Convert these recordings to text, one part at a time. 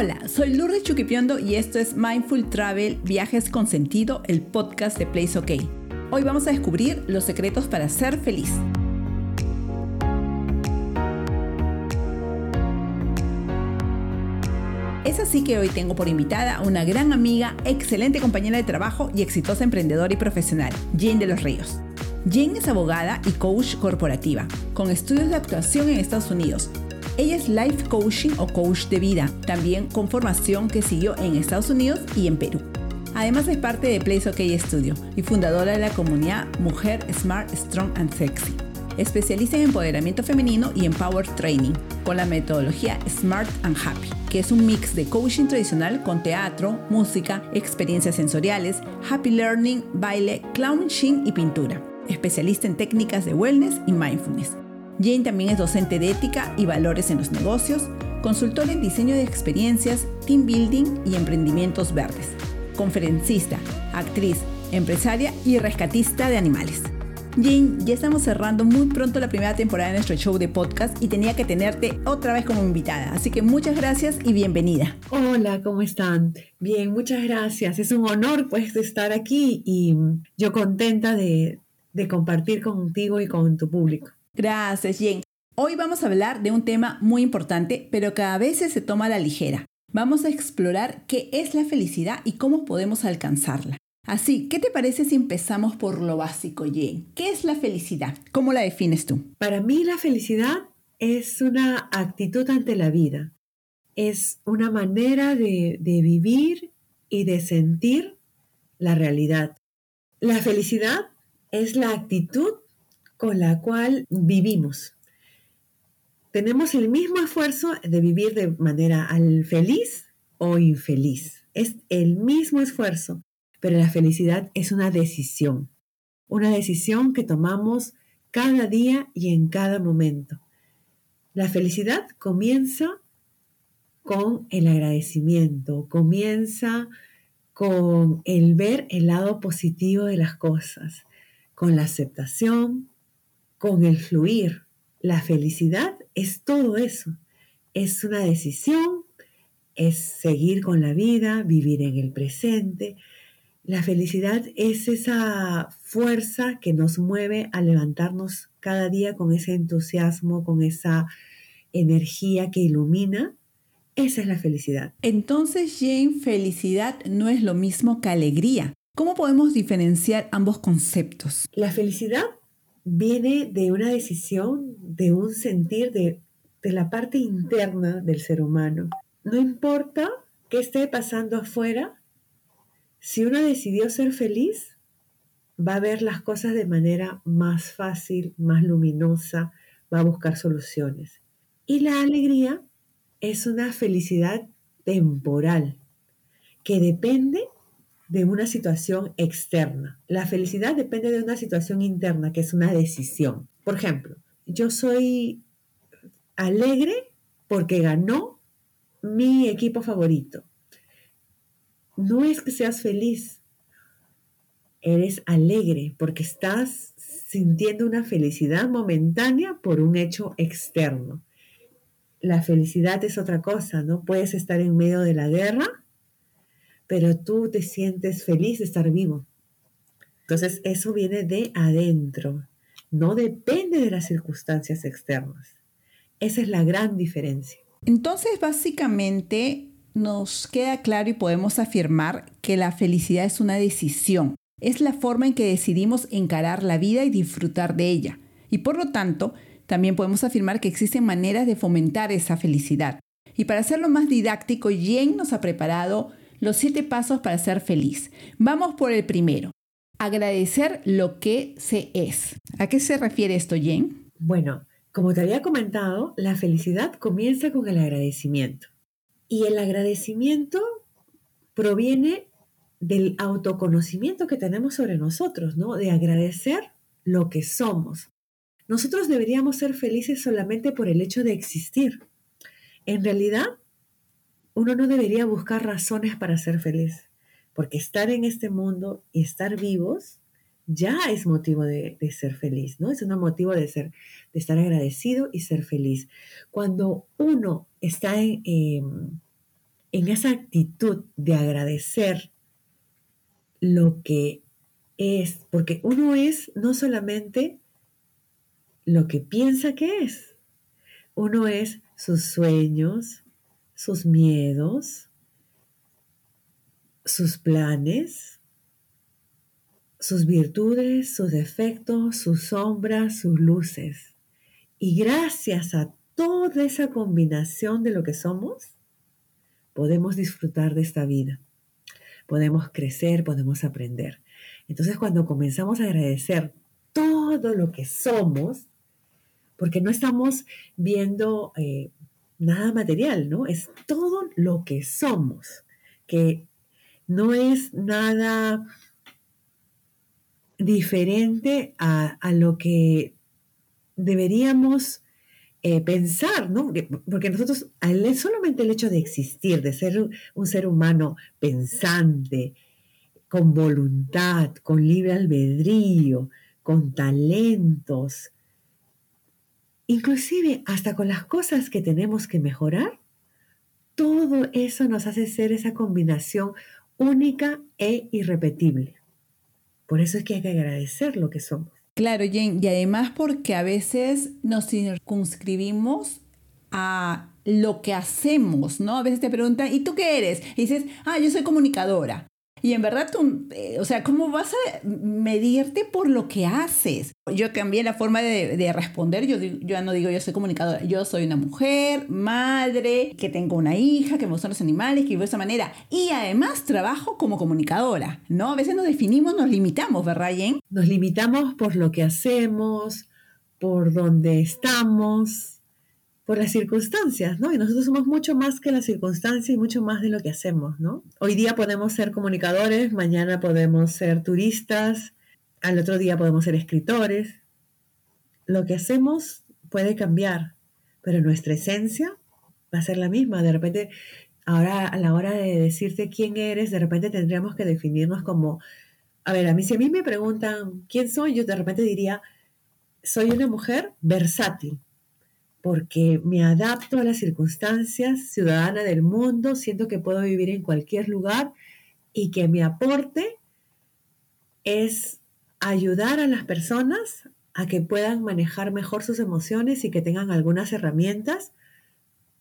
Hola, soy Lourdes Chuquipiondo y esto es Mindful Travel Viajes con Sentido, el podcast de Place OK. Hoy vamos a descubrir los secretos para ser feliz. Es así que hoy tengo por invitada a una gran amiga, excelente compañera de trabajo y exitosa emprendedora y profesional, Jane de los Ríos. Jane es abogada y coach corporativa, con estudios de actuación en Estados Unidos. Ella es life coaching o coach de vida, también con formación que siguió en Estados Unidos y en Perú. Además es parte de Place OK Studio y fundadora de la comunidad Mujer Smart, Strong and Sexy. Especialista en empoderamiento femenino y en power training, con la metodología Smart and Happy, que es un mix de coaching tradicional con teatro, música, experiencias sensoriales, happy learning, baile, clownshing y pintura especialista en técnicas de wellness y mindfulness. Jane también es docente de ética y valores en los negocios, consultora en diseño de experiencias, team building y emprendimientos verdes, conferencista, actriz, empresaria y rescatista de animales. Jane, ya estamos cerrando muy pronto la primera temporada de nuestro show de podcast y tenía que tenerte otra vez como invitada. Así que muchas gracias y bienvenida. Hola, ¿cómo están? Bien, muchas gracias. Es un honor pues estar aquí y yo contenta de, de compartir contigo y con tu público. Gracias, Jen. Hoy vamos a hablar de un tema muy importante, pero que a veces se toma a la ligera. Vamos a explorar qué es la felicidad y cómo podemos alcanzarla. Así, ¿qué te parece si empezamos por lo básico, Jen? ¿Qué es la felicidad? ¿Cómo la defines tú? Para mí la felicidad es una actitud ante la vida. Es una manera de, de vivir y de sentir la realidad. La felicidad es la actitud con la cual vivimos. Tenemos el mismo esfuerzo de vivir de manera feliz o infeliz. Es el mismo esfuerzo, pero la felicidad es una decisión, una decisión que tomamos cada día y en cada momento. La felicidad comienza con el agradecimiento, comienza con el ver el lado positivo de las cosas, con la aceptación, con el fluir. La felicidad es todo eso. Es una decisión, es seguir con la vida, vivir en el presente. La felicidad es esa fuerza que nos mueve a levantarnos cada día con ese entusiasmo, con esa energía que ilumina. Esa es la felicidad. Entonces, Jane, felicidad no es lo mismo que alegría. ¿Cómo podemos diferenciar ambos conceptos? La felicidad viene de una decisión, de un sentir de, la parte interna del ser humano. No importa qué esté pasando afuera, si uno decidió ser feliz, va a ver las cosas de manera más fácil, más luminosa, va a buscar soluciones. Y la alegría es una felicidad temporal que depende de una situación externa. La felicidad depende de una situación interna, que es una decisión. Por ejemplo, yo soy alegre porque ganó mi equipo favorito. No es que seas feliz, eres alegre porque estás sintiendo una felicidad momentánea por un hecho externo. La felicidad es otra cosa, ¿no? Puedes estar en medio de la guerra pero tú te sientes feliz de estar vivo. Entonces, eso viene de adentro, no depende de las circunstancias externas. Esa es la gran diferencia. Entonces, básicamente, nos queda claro y podemos afirmar que la felicidad es una decisión. Es la forma en que decidimos encarar la vida y disfrutar de ella. Y por lo tanto, también podemos afirmar que existen maneras de fomentar esa felicidad. Y para hacerlo más didáctico, Jen nos ha preparado los siete pasos para ser feliz. Vamos por el primero. Agradecer lo que se es. ¿A qué se refiere esto, Jen? Bueno, como te había comentado, la felicidad comienza con el agradecimiento. Y el agradecimiento proviene del autoconocimiento que tenemos sobre nosotros, ¿no? De agradecer lo que somos. Nosotros deberíamos ser felices solamente por el hecho de existir. En realidad, uno no debería buscar razones para ser feliz, porque estar en este mundo y estar vivos ya es motivo de, ser feliz, ¿no? Es un motivo de, ser, de estar agradecido y ser feliz. Cuando uno está em, en esa actitud de agradecer lo que es, porque uno es no solamente lo que piensa que es, uno es sus sueños, sus miedos, sus planes, sus virtudes, sus defectos, sus sombras, sus luces. Y gracias a toda esa combinación de lo que somos, podemos disfrutar de esta vida. Podemos crecer, podemos aprender. Entonces cuando comenzamos a agradecer todo lo que somos, porque no estamos viendo eh, nada material, ¿no? Es todo lo que somos, que no es nada diferente a, lo que deberíamos eh, pensar, ¿no? Porque nosotros, solamente el hecho de existir, de ser un ser humano pensante, con voluntad, con libre albedrío, con talentos, inclusive hasta con las cosas que tenemos que mejorar, todo eso nos hace ser esa combinación única e irrepetible. Por eso es que hay que agradecer lo que somos. Claro, Jane, y además porque a veces nos circunscribimos a lo que hacemos, ¿no? A veces te preguntan, ¿y tú qué eres? Y dices, ah, yo soy comunicadora. Y en verdad, tú, eh, o sea, ¿cómo vas a medirte por lo que haces? Yo cambié la forma de, responder. Yo, yo ya no digo yo soy comunicadora. Yo soy una mujer, madre, que tengo una hija, que me gustan los animales, que vivo de esa manera. Y además trabajo como comunicadora, ¿no? A veces nos definimos, nos limitamos, ¿verdad, Jen? Nos limitamos por lo que hacemos, por dónde estamos, por las circunstancias, ¿no? Y nosotros somos mucho más que las circunstancias y mucho más de lo que hacemos, ¿no? Hoy día podemos ser comunicadores, mañana podemos ser turistas, al otro día podemos ser escritores. Lo que hacemos puede cambiar, pero nuestra esencia va a ser la misma. De repente, ahora a la hora de decirte quién eres, de repente tendríamos que definirnos como, a ver, a mí si a mí me preguntan quién soy, yo de repente diría, soy una mujer versátil porque me adapto a las circunstancias, ciudadana del mundo, siento que puedo vivir en cualquier lugar y que mi aporte es ayudar a las personas a que puedan manejar mejor sus emociones y que tengan algunas herramientas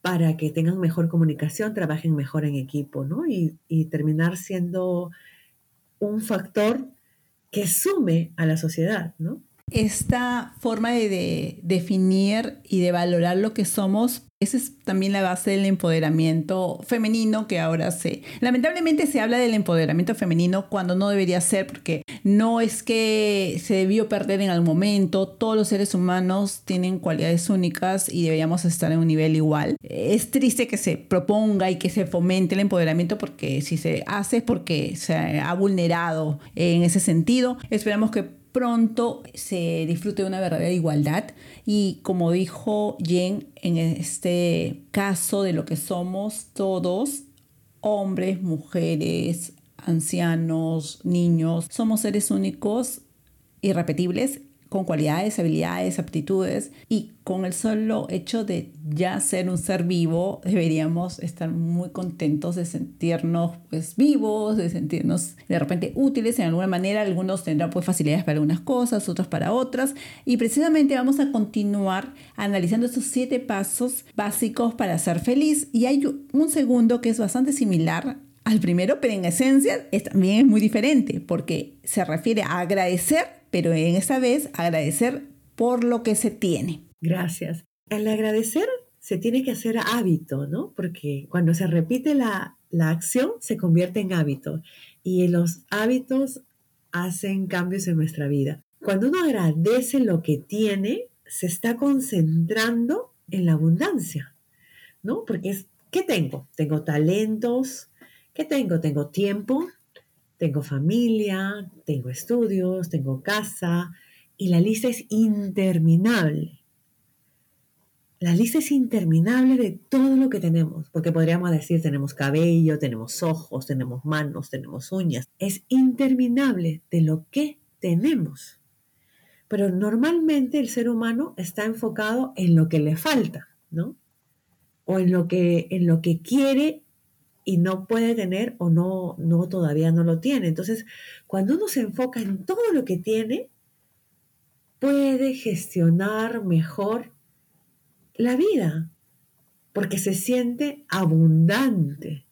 para que tengan mejor comunicación, trabajen mejor en equipo, ¿no? Y, y terminar siendo un factor que sume a la sociedad, ¿no? Esta forma de, definir y de valorar lo que somos, esa es también la base del empoderamiento femenino que ahora se... Lamentablemente se habla del empoderamiento femenino cuando no debería ser, porque no es que se debió perder en algún momento, todos los seres humanos tienen cualidades únicas y deberíamos estar en un nivel igual. Es triste que se proponga y que se fomente el empoderamiento porque si se hace es porque se ha vulnerado en ese sentido. Esperamos que pronto se disfrute de una verdadera igualdad. Y como dijo Jen en este caso de lo que somos todos, hombres, mujeres, ancianos, niños, somos seres únicos, irrepetibles con cualidades, habilidades, aptitudes y con el solo hecho de ya ser un ser vivo deberíamos estar muy contentos de sentirnos pues vivos, de sentirnos de repente útiles. En alguna manera, algunos tendrán pues facilidades para algunas cosas, otros para otras. Y precisamente vamos a continuar analizando estos siete pasos básicos para ser feliz. Y hay un segundo que es bastante similar al primero, pero en esencia también es muy diferente porque se refiere a agradecer pero en esta vez agradecer por lo que se tiene. Gracias. El agradecer se tiene que hacer hábito, ¿no? Porque cuando se repite la, la acción, se convierte en hábito. Y los hábitos hacen cambios en nuestra vida. Cuando uno agradece lo que tiene, se está concentrando en la abundancia, ¿no? Porque es, ¿qué tengo? Tengo talentos, ¿qué tengo? Tengo tiempo, tengo familia, tengo estudios, tengo casa y la lista es interminable. La lista es interminable de todo lo que tenemos, porque podríamos decir tenemos cabello, tenemos ojos, tenemos manos, tenemos uñas. Es interminable de lo que tenemos. Pero normalmente el ser humano está enfocado en lo que le falta, ¿no? O en lo que, en lo que quiere y no puede tener o no, no todavía no lo tiene. Entonces, cuando uno se enfoca en todo lo que tiene, puede gestionar mejor la vida, porque se siente abundante,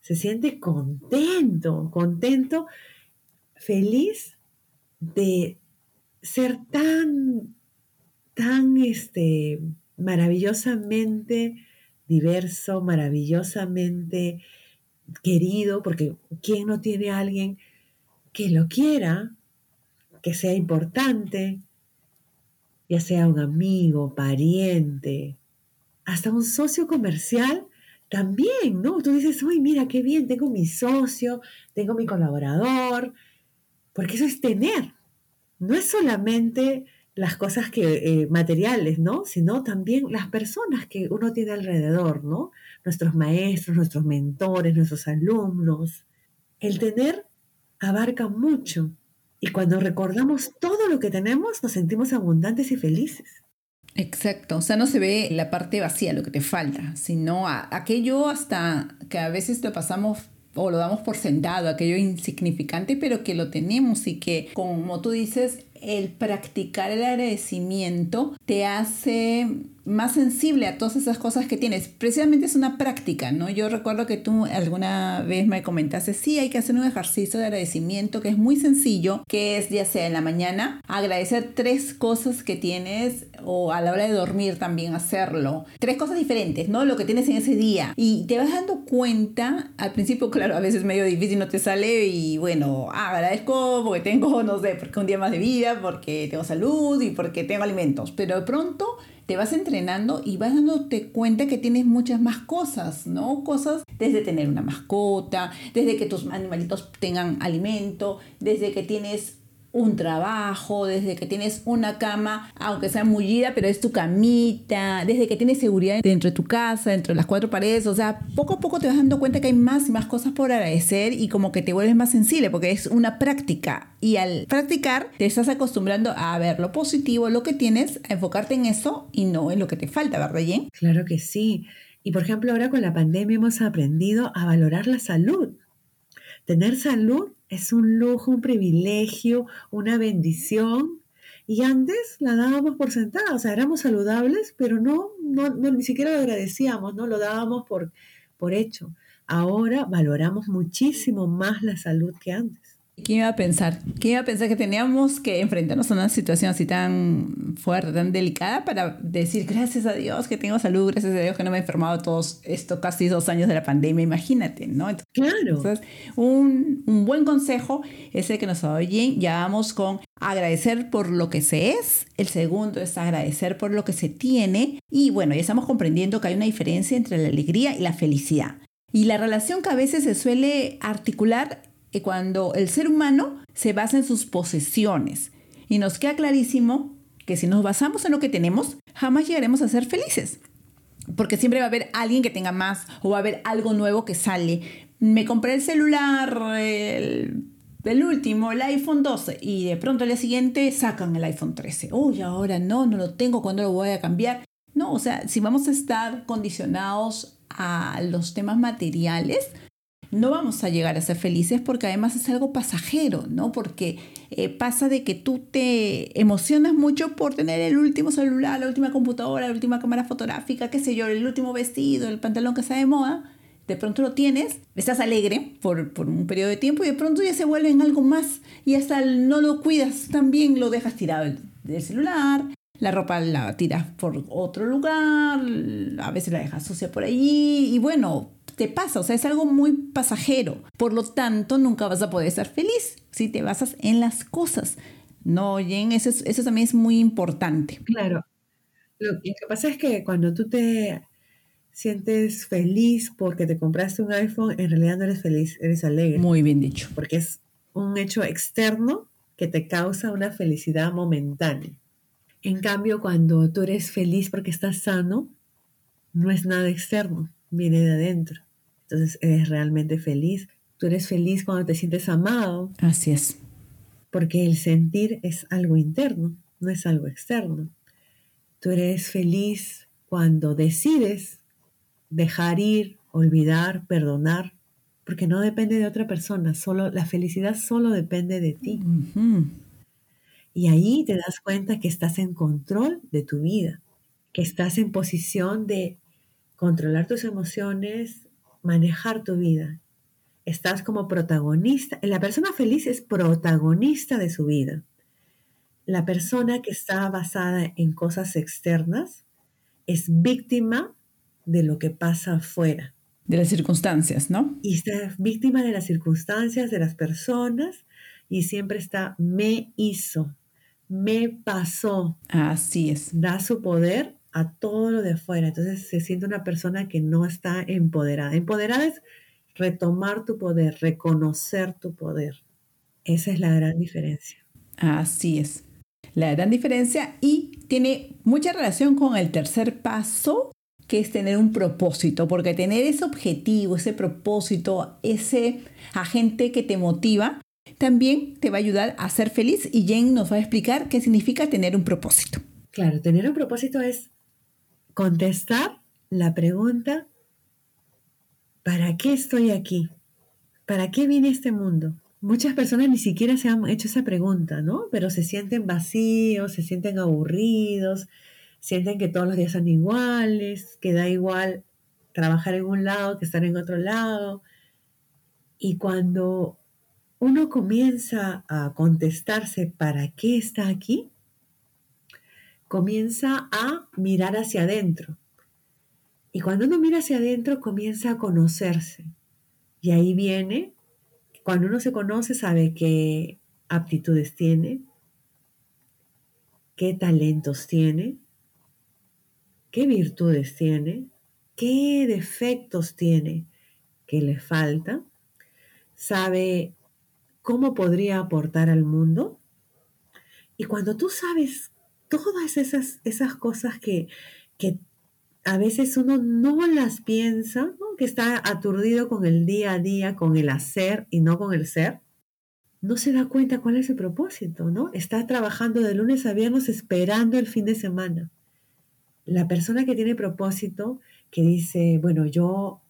se siente contento, contento, feliz de ser tan, tan este, maravillosamente diverso, maravillosamente querido, porque ¿quién no tiene alguien que lo quiera, que sea importante, ya sea un amigo, pariente, hasta un socio comercial? También, ¿no? Tú dices, uy, mira, qué bien, tengo mi socio, tengo mi colaborador, porque eso es tener. No es solamente las cosas que, eh, materiales, ¿no? Sino también las personas que uno tiene alrededor, ¿no? Nuestros maestros, nuestros mentores, nuestros alumnos. El tener abarca mucho y cuando recordamos todo lo que tenemos nos sentimos abundantes y felices. Exacto, o sea, no se ve la parte vacía, lo que te falta, sino aquello hasta que a veces lo pasamos o lo damos por sentado, aquello insignificante, pero que lo tenemos y que, como tú dices, el practicar el agradecimiento te hace más sensible a todas esas cosas que tienes. Precisamente es una práctica, ¿no? Yo recuerdo que tú alguna vez me comentaste, sí, hay que hacer un ejercicio de agradecimiento que es muy sencillo, que es ya sea en la mañana, agradecer tres cosas que tienes o a la hora de dormir también hacerlo. Tres cosas diferentes, ¿no? Lo que tienes en ese día. Y te vas dando cuenta, al principio, claro, a veces es medio difícil, no te sale y bueno, agradezco porque tengo, no sé, porque un día más de vida, porque tengo salud y porque tengo alimentos, pero de pronto te vas entrenando y vas dándote cuenta que tienes muchas más cosas, ¿no? Cosas desde tener una mascota, desde que tus animalitos tengan alimento, desde que tienes un trabajo, desde que tienes una cama, aunque sea mullida, pero es tu camita, desde que tienes seguridad dentro de tu casa, dentro de las cuatro paredes, o sea, poco a poco te vas dando cuenta que hay más y más cosas por agradecer y como que te vuelves más sensible porque es una práctica y al practicar te estás acostumbrando a ver lo positivo, lo que tienes, a enfocarte en eso y no en lo que te falta, ¿verdad, Jen? Claro que sí. Y por ejemplo, ahora con la pandemia hemos aprendido a valorar la salud. Tener salud es un lujo, un privilegio, una bendición. Y antes la dábamos por sentada, o sea, éramos saludables, pero no, no, ni siquiera lo agradecíamos, no lo dábamos por, por hecho. Ahora valoramos muchísimo más la salud que antes. ¿Quién iba a pensar? ¿Quién iba a pensar que teníamos que enfrentarnos a una situación así tan fuerte, tan delicada para decir gracias a Dios que tengo salud, gracias a Dios que no me he enfermado todos estos casi dos años de la pandemia, imagínate, ¿no? claro. Entonces, un, un, buen consejo es el que nos oyen, ya vamos con agradecer por lo que se es, el segundo es agradecer por lo que se tiene y bueno, ya estamos comprendiendo que hay una diferencia entre la alegría y la felicidad. Y la relación que a veces se suele articular cuando el ser humano se basa en sus posesiones. Y nos queda clarísimo que si nos basamos en lo que tenemos, jamás llegaremos a ser felices. Porque siempre va a haber alguien que tenga más o va a haber algo nuevo que sale. Me compré el celular, el, último, el iPhone 12, y de pronto al día siguiente sacan el iPhone 13. Uy, ahora no, no lo tengo, ¿cuándo lo voy a cambiar? No, o sea, si vamos a estar condicionados a los temas materiales, no vamos a llegar a ser felices porque además es algo pasajero, ¿no? Porque eh, pasa de que tú te emocionas mucho por tener el último celular, la última computadora, la última cámara fotográfica, qué sé yo, el último vestido, el pantalón que está de moda. De pronto lo tienes, estás alegre por, por un periodo de tiempo y de pronto ya se vuelve en algo más y hasta no lo cuidas, también lo dejas tirado del celular, la ropa la tiras por otro lugar, a veces la dejas sucia por allí y bueno, te pasa, o sea, es algo muy pasajero. Por lo tanto, nunca vas a poder ser feliz si te basas en las cosas. No, Jen, eso, eso también es muy importante. Claro. Lo que pasa es que cuando tú te sientes feliz porque te compraste un iPhone, en realidad no eres feliz, eres alegre. Muy bien dicho. Porque es un hecho externo que te causa una felicidad momentánea. En cambio, cuando tú eres feliz porque estás sano, no es nada externo, viene de adentro. Entonces eres realmente feliz. Tú eres feliz cuando te sientes amado. Así es. Porque el sentir es algo interno, no es algo externo. Tú eres feliz cuando decides dejar ir olvidar, perdonar, porque no depende de otra persona, solo la felicidad solo depende de ti. Y ahí te das cuenta que estás en control de tu vida, que estás en posición de controlar tus emociones, manejar tu vida. Estás como protagonista. La persona feliz es protagonista de su vida. La persona que está basada en cosas externas es víctima de lo que pasa afuera. De las circunstancias, ¿no? Y está víctima de las circunstancias, de las personas, y siempre está me hizo, me pasó. Así es. Da su poder a todo lo de afuera. Entonces se siente una persona que no está empoderada. Empoderada es retomar tu poder, reconocer tu poder. Esa es la gran diferencia. Así es. La gran diferencia y tiene mucha relación con el tercer paso, que es tener un propósito, porque tener ese objetivo, ese propósito, ese agente que te motiva, también te va a ayudar a ser feliz y Jen nos va a explicar qué significa tener un propósito. Claro, tener un propósito es contestar la pregunta, ¿para qué estoy aquí? ¿Para qué viene este mundo? Muchas personas ni siquiera se han hecho esa pregunta, ¿no? Pero se sienten vacíos, se sienten aburridos, sienten que todos los días son iguales, que da igual trabajar en un lado que estar en otro lado. Y cuando uno comienza a contestarse para qué está aquí, comienza a mirar hacia adentro. Y cuando uno mira hacia adentro, comienza a conocerse. Y ahí viene, cuando uno se conoce, sabe qué aptitudes tiene, qué talentos tiene, qué virtudes tiene, qué defectos tiene que le falta, sabe cómo podría aportar al mundo. Y cuando tú sabes todas esas, esas cosas que, que a veces uno no las piensa, que está aturdido con el día a día, con el hacer y no con el ser, no se da cuenta cuál es el propósito, ¿no? Está trabajando de lunes a viernes esperando el fin de semana. La persona que tiene propósito, que dice, bueno, yo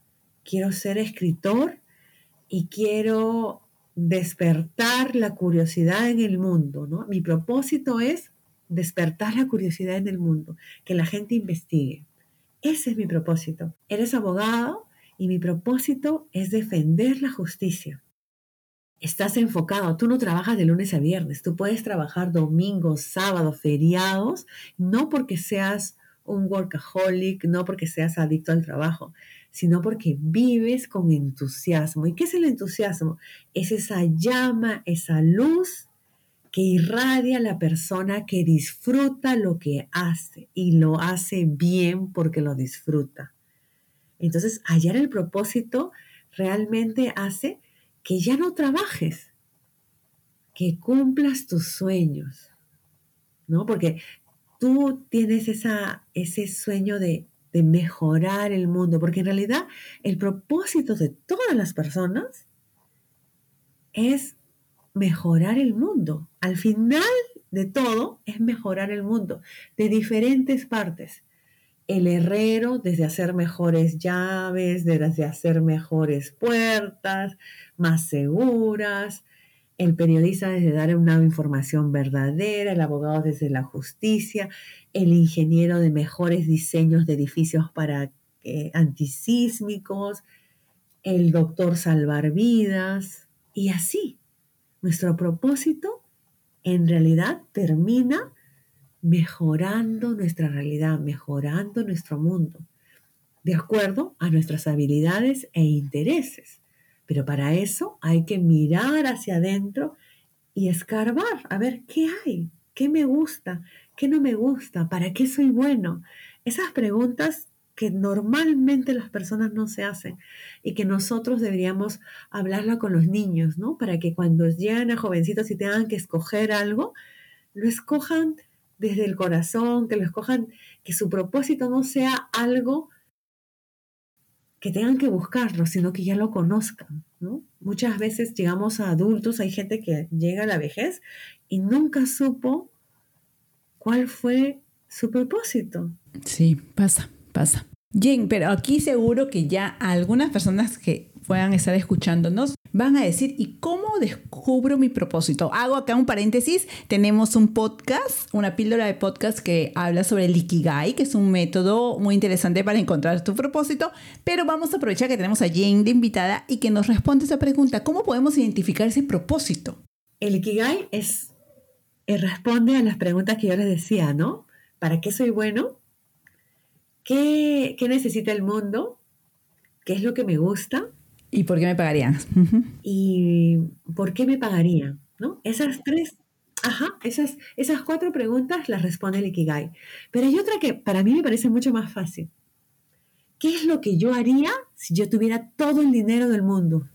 quiero ser escritor y quiero despertar la curiosidad en el mundo, ¿no? Mi propósito es despertar la curiosidad en el mundo, que la gente investigue. Ese es mi propósito. Eres abogado y mi propósito es defender la justicia. Estás enfocado, tú no trabajas de lunes a viernes, tú puedes trabajar domingos, sábados, feriados, no porque seas un workaholic, no porque seas adicto al trabajo, sino porque vives con entusiasmo. ¿Y qué es el entusiasmo? Es esa llama, esa luz que irradia la persona que disfruta lo que hace y lo hace bien porque lo disfruta. Entonces, hallar el propósito realmente hace que ya no trabajes, que cumplas tus sueños, ¿no? Porque tú tienes esa, ese sueño de, de mejorar el mundo, porque en realidad el propósito de todas las personas es mejorar el mundo. Al final de todo es mejorar el mundo de diferentes partes. El herrero desde hacer mejores llaves, desde hacer mejores puertas, más seguras. El periodista desde dar una información verdadera, el abogado desde la justicia, el ingeniero de mejores diseños de edificios para eh, antisísmicos, el doctor salvar vidas y así nuestro propósito en realidad termina mejorando nuestra realidad, mejorando nuestro mundo, de acuerdo a nuestras habilidades e intereses. Pero para eso hay que mirar hacia adentro y escarbar, a ver qué hay, qué me gusta, qué no me gusta, para qué soy bueno. Esas preguntas que normalmente las personas no se hacen y que nosotros deberíamos hablarla con los niños, ¿no? Para que cuando lleguen a jovencitos y tengan que escoger algo, lo escojan desde el corazón, que lo escojan, que su propósito no sea algo que tengan que buscarlo, sino que ya lo conozcan, ¿no? Muchas veces llegamos a adultos, hay gente que llega a la vejez y nunca supo cuál fue su propósito. Sí, pasa pasa. Jen, pero aquí seguro que ya algunas personas que puedan estar escuchándonos van a decir, ¿y cómo descubro mi propósito? Hago acá un paréntesis, tenemos un podcast, una píldora de podcast que habla sobre el Ikigai, que es un método muy interesante para encontrar tu propósito, pero vamos a aprovechar que tenemos a Jane de invitada y que nos responde esa pregunta, ¿cómo podemos identificar ese propósito? El Ikigai es, eh, responde a las preguntas que yo les decía, ¿no? ¿Para qué soy bueno? ¿Qué, qué necesita el mundo? ¿Qué es lo que me gusta? ¿Y por qué me pagarían? ¿Y por qué me pagarían? ¿No? Esas tres, ajá, esas, esas cuatro preguntas las responde el Ikigai. Pero hay otra que para mí me parece mucho más fácil. ¿Qué es lo que yo haría si yo tuviera todo el dinero del mundo?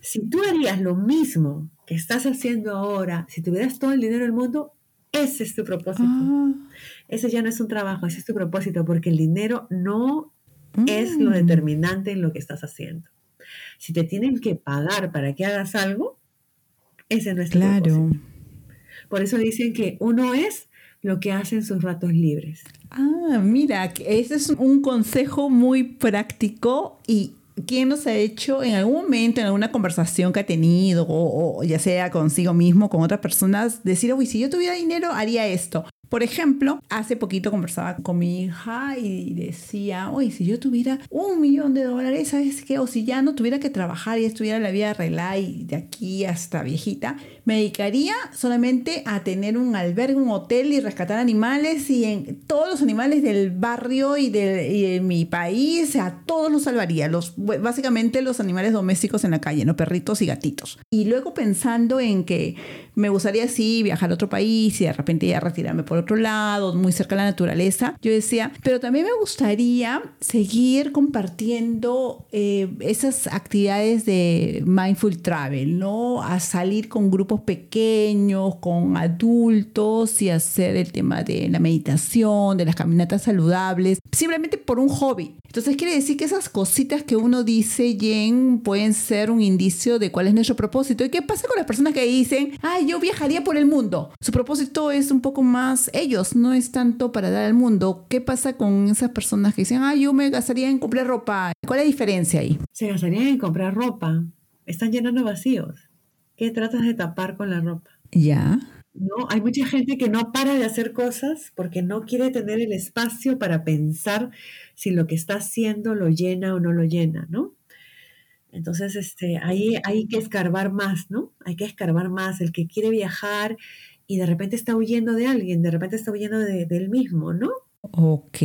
Si tú harías lo mismo que estás haciendo ahora, si tuvieras todo el dinero del mundo, ese es tu propósito. Ah. Ese ya no es un trabajo, ese es tu propósito, porque el dinero no es lo mm. determinante en lo que estás haciendo. Si te tienen que pagar para que hagas algo, ese no es claro. Por eso dicen que uno es lo que hace en sus ratos libres. Ah, mira, ese es un consejo muy práctico y ¿quién nos ha hecho en algún momento, en alguna conversación que ha tenido, o, ya sea consigo mismo, con otras personas, decir, uy, si yo tuviera dinero, haría esto? Por ejemplo, hace poquito conversaba con mi hija y decía, oye, si yo tuviera un millón de dólares, ¿sabes qué? O si ya no tuviera que trabajar y estuviera la vida arreglada y de aquí hasta viejita, me dedicaría solamente a tener un albergue, un hotel y rescatar animales y en todos los animales del barrio y de, mi país, a todos los salvaría, los, básicamente los animales domésticos en la calle, ¿no? Perritos y gatitos. Y luego pensando en que me gustaría sí viajar a otro país y de repente ya retirarme por otro lado, muy cerca de la naturaleza. Yo decía, pero también me gustaría seguir compartiendo eh, esas actividades de mindful travel, ¿no? A salir con grupos pequeños, con adultos y hacer el tema de la meditación, de las caminatas saludables, simplemente por un hobby. Entonces quiere decir que esas cositas que uno dice, Jen, pueden ser un indicio de cuál es nuestro propósito. ¿Y qué pasa con las personas que dicen, ay, yo viajaría por el mundo? Su propósito es un poco más ellos, no es tanto para dar al mundo. ¿Qué pasa con esas personas que dicen, ay, yo me gastaría en comprar ropa? ¿Cuál es la diferencia ahí? Se gastarían en comprar ropa. Están llenando vacíos. ¿Qué tratas de tapar con la ropa? Ya. ¿No? Hay mucha gente que no para de hacer cosas porque no quiere tener el espacio para pensar si lo que está haciendo lo llena o no lo llena, ¿no? Entonces, este, ahí hay que escarbar más, ¿no? Hay que escarbar más. El que quiere viajar y de repente está huyendo de alguien, de repente está huyendo de, él mismo, ¿no? Ok.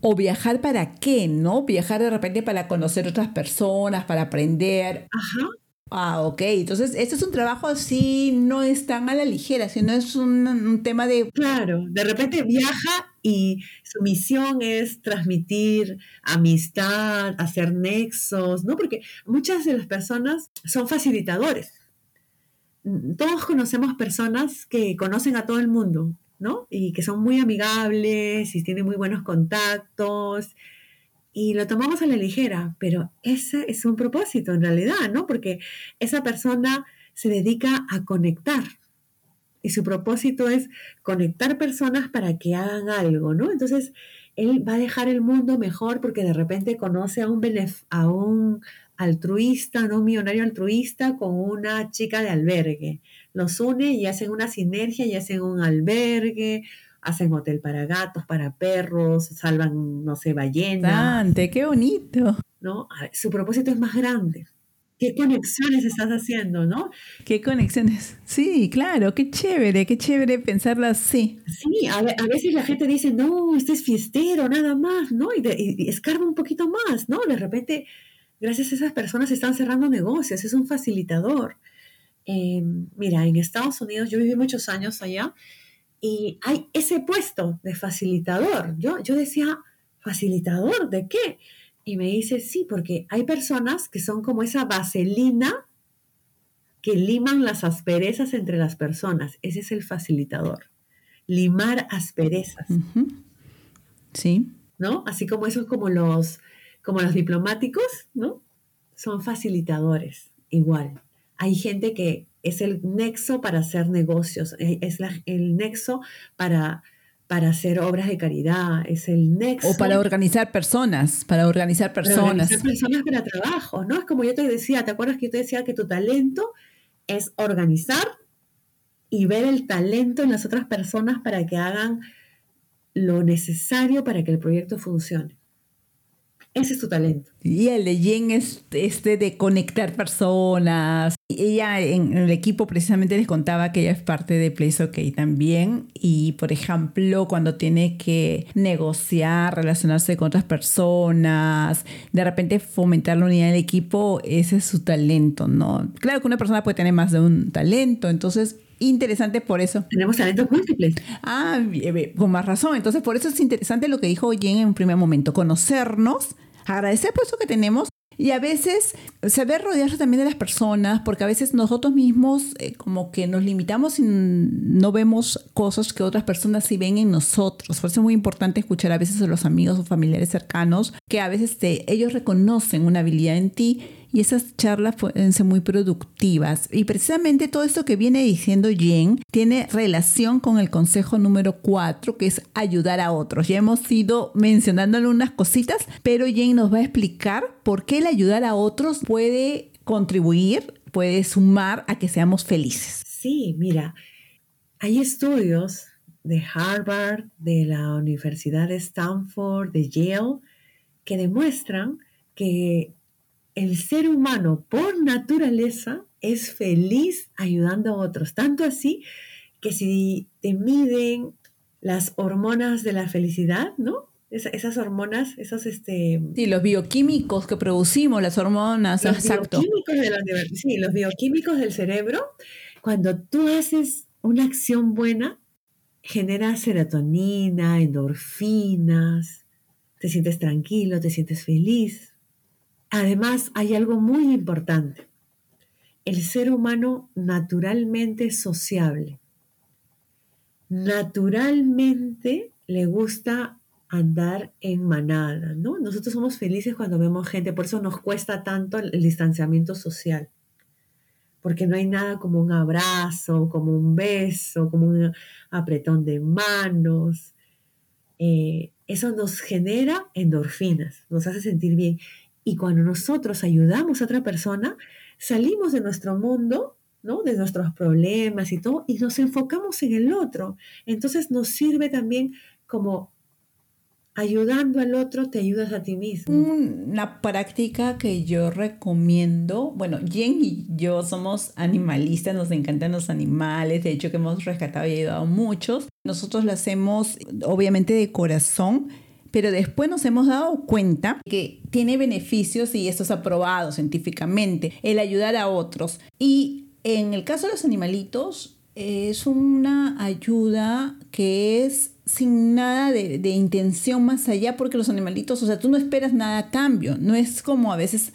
O viajar para qué, ¿no? Viajar de repente para conocer otras personas, para aprender. Ajá. Ah, ok. Entonces, este es un trabajo así, no es tan a la ligera, sino es un, tema de... Claro, de repente viaja y su misión es transmitir amistad, hacer nexos, ¿no? Porque muchas de las personas son facilitadores. Todos conocemos personas que conocen a todo el mundo, ¿no? Y que son muy amigables y tienen muy buenos contactos y lo tomamos a la ligera, pero ese es un propósito en realidad, ¿no? Porque esa persona se dedica a conectar y su propósito es conectar personas para que hagan algo, ¿no? Entonces, él va a dejar el mundo mejor porque de repente conoce a un, a un altruista, ¿no? un millonario altruista con una chica de albergue. Los une y hacen una sinergia y hacen un albergue hacen hotel para gatos, para perros, salvan, no sé, ballenas. ¡Dante, qué bonito! ¿No? Su propósito es más grande. ¿Qué conexiones estás haciendo, no? ¿Qué conexiones? Sí, claro, qué chévere, qué chévere pensarlo así. Sí, a, veces la gente dice, no, este es fiestero, nada más, ¿no? Y, escarba un poquito más, ¿no? De repente, gracias a esas personas están cerrando negocios, es un facilitador. Eh, mira, en Estados Unidos, yo viví muchos años allá y hay ese puesto de facilitador. Yo, yo decía, ¿facilitador de qué? Y me dice, sí, porque hay personas que son como esa vaselina que liman las asperezas entre las personas. Ese es el facilitador. Limar asperezas. Sí. ¿No? Así como esos como los, como los diplomáticos, ¿no? Son facilitadores, igual. Hay gente que es el nexo para hacer negocios, eh, es el nexo para, para hacer obras de caridad, es el nexo. O para organizar personas, para organizar personas. Para organizar personas para trabajo, ¿no? Es como yo te decía, ¿te acuerdas que yo te decía que tu talento es organizar y ver el talento en las otras personas para que hagan lo necesario para que el proyecto funcione? Ese es tu talento. Y el de Jen es este de conectar personas. Ella en el equipo precisamente les contaba que ella es parte de Place OK también. Y por ejemplo, cuando tiene que negociar, relacionarse con otras personas, de repente fomentar la unidad del equipo, ese es su talento, ¿no? Claro que una persona puede tener más de un talento, entonces interesante por eso. Tenemos talentos múltiples. Ah, con más razón. Entonces, por eso es interesante lo que dijo Jen en un primer momento, conocernos agradecer por eso que tenemos y a veces saber rodearse también de las personas, porque a veces nosotros mismos eh, como que nos limitamos y no vemos cosas que otras personas sí ven en nosotros. Por eso es muy importante escuchar a veces a los amigos o familiares cercanos que a veces te, ellos reconocen una habilidad en ti y esas charlas pueden ser muy productivas. Y precisamente todo esto que viene diciendo Jen tiene relación con el consejo número 4, que es ayudar a otros. Ya hemos ido mencionando algunas cositas, pero Jen nos va a explicar por qué el ayudar a otros puede contribuir, puede sumar a que seamos felices. Sí, mira, hay estudios de Harvard, de la Universidad de Stanford, de Yale, que demuestran que el ser humano por naturaleza es feliz ayudando a otros. Tanto así que si te miden las hormonas de la felicidad, ¿no? esas hormonas, esos este... Sí, los bioquímicos que producimos, las hormonas, los Bioquímicos de sí, los bioquímicos del cerebro, cuando tú haces una acción buena, genera serotonina, endorfinas, te sientes tranquilo, te sientes feliz. Además, hay algo muy importante. El ser humano naturalmente sociable. Naturalmente le gusta andar en manada, ¿no? Nosotros somos felices cuando vemos gente, por eso nos cuesta tanto el, distanciamiento social, porque no hay nada como un abrazo, como un beso, como un apretón de manos. Eh, eso nos genera endorfinas, nos hace sentir bien. Y cuando nosotros ayudamos a otra persona, salimos de nuestro mundo, ¿no? De nuestros problemas y todo, y nos enfocamos en el otro. Entonces nos sirve también como ayudando al otro, te ayudas a ti mismo. Una práctica que yo recomiendo, bueno, Jen y yo somos animalistas, nos encantan los animales, de hecho que hemos rescatado y ayudado a muchos. Nosotros lo hacemos obviamente de corazón pero después nos hemos dado cuenta que tiene beneficios y esto es aprobado científicamente, el ayudar a otros. Y en el caso de los animalitos, es una ayuda que es sin nada de, intención más allá, porque los animalitos, o sea, tú no esperas nada a cambio, no es como a veces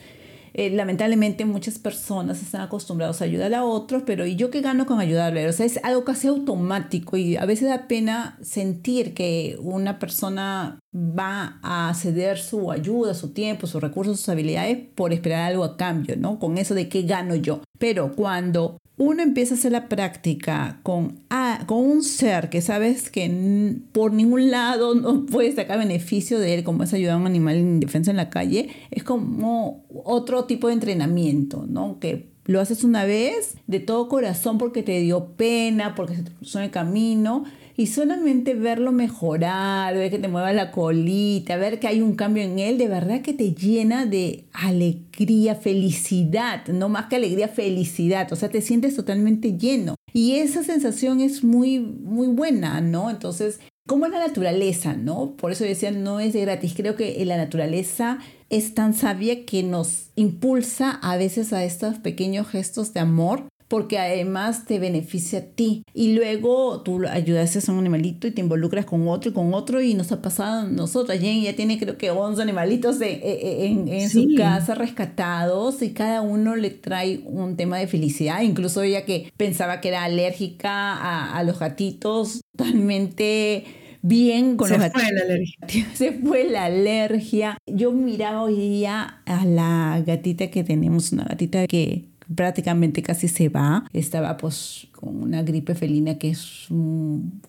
eh, lamentablemente muchas personas están acostumbrados a ayudar a otros, pero ¿y yo qué gano con ayudarle? O sea, es algo casi automático y a veces da pena sentir que una persona va a ceder su ayuda, su tiempo, sus recursos, sus habilidades por esperar algo a cambio, ¿no? Con eso de qué gano yo. Pero cuando uno empieza a hacer la práctica con, ah, con un ser que sabes que por ningún lado no puedes sacar beneficio de él, como es ayudar a un animal en defensa en la calle, es como otro tipo de entrenamiento, ¿no? Que lo haces una vez de todo corazón porque te dio pena, porque se te cruzó en el camino, y solamente verlo mejorar, ver que te mueva la colita, ver que hay un cambio en él, de verdad que te llena de alegría, felicidad, no más que alegría, felicidad, o sea, te sientes totalmente lleno. Y esa sensación es muy, muy buena, ¿no? Entonces, como la naturaleza, ¿no? Por eso decía, no es de gratis. Creo que la naturaleza es tan sabia que nos impulsa a veces a estos pequeños gestos de amor porque además te beneficia a ti. Y luego tú ayudas a un animalito y te involucras con otro y con otro y nos ha pasado a nosotros. Jenny ya tiene creo que 11 animalitos en, en, su casa rescatados y cada uno le trae un tema de felicidad. Incluso ella que pensaba que era alérgica a, a los gatitos, totalmente bien con Se los fue la alergia. Se fue la alergia. Yo miraba hoy día a la gatita que tenemos, una gatita que prácticamente casi se va. Estaba pues con una gripe felina que es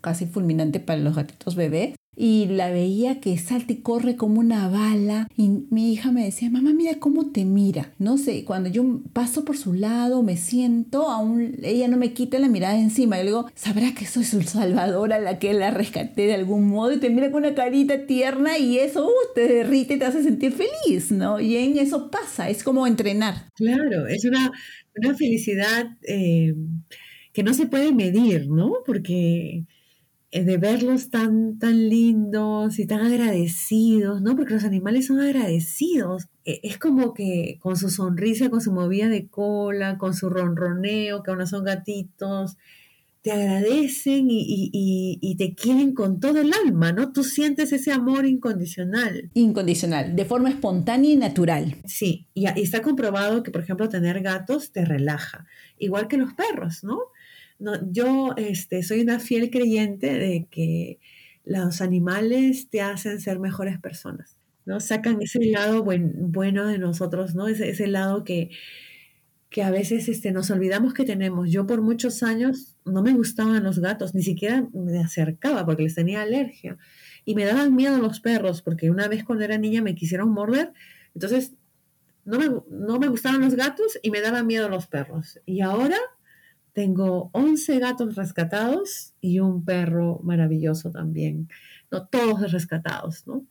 casi fulminante para los gatitos bebés y la veía que salta y corre como una bala y mi hija me decía, mamá, mira cómo te mira. No sé, cuando yo paso por su lado, me siento, aún ella no me quita la mirada encima. Yo le digo, sabrá que soy su salvadora, la que la rescaté de algún modo y te mira con una carita tierna y eso uh, te derrite, te hace sentir feliz, ¿no? Y en eso pasa, es como entrenar. Claro, es una, una felicidad eh, que no se puede medir, ¿no? Porque de verlos tan, tan lindos y tan agradecidos, ¿no? Porque los animales son agradecidos. E, es como que con su sonrisa, con su movida de cola, con su ronroneo, que aún no son gatitos, te agradecen y, te quieren con todo el alma, ¿no? Tú sientes ese amor incondicional. Incondicional, de forma espontánea y natural. Sí, y, y está comprobado que, por ejemplo, tener gatos te relaja, igual que los perros, ¿no? Yo este, soy una fiel creyente de que los animales te hacen ser mejores personas, ¿no? Sacan ese lado bueno de nosotros, ¿no? Ese, ese lado que, que a veces este, nos olvidamos que tenemos. Yo por muchos años no me gustaban los gatos, ni siquiera me acercaba porque les tenía alergia. Y me daban miedo los perros, porque una vez cuando era niña me quisieron morder, entonces no me, no me gustaban los gatos y me daban miedo los perros. Y ahora tengo 11 gatos rescatados y un perro maravilloso también. No, todos rescatados, ¿no?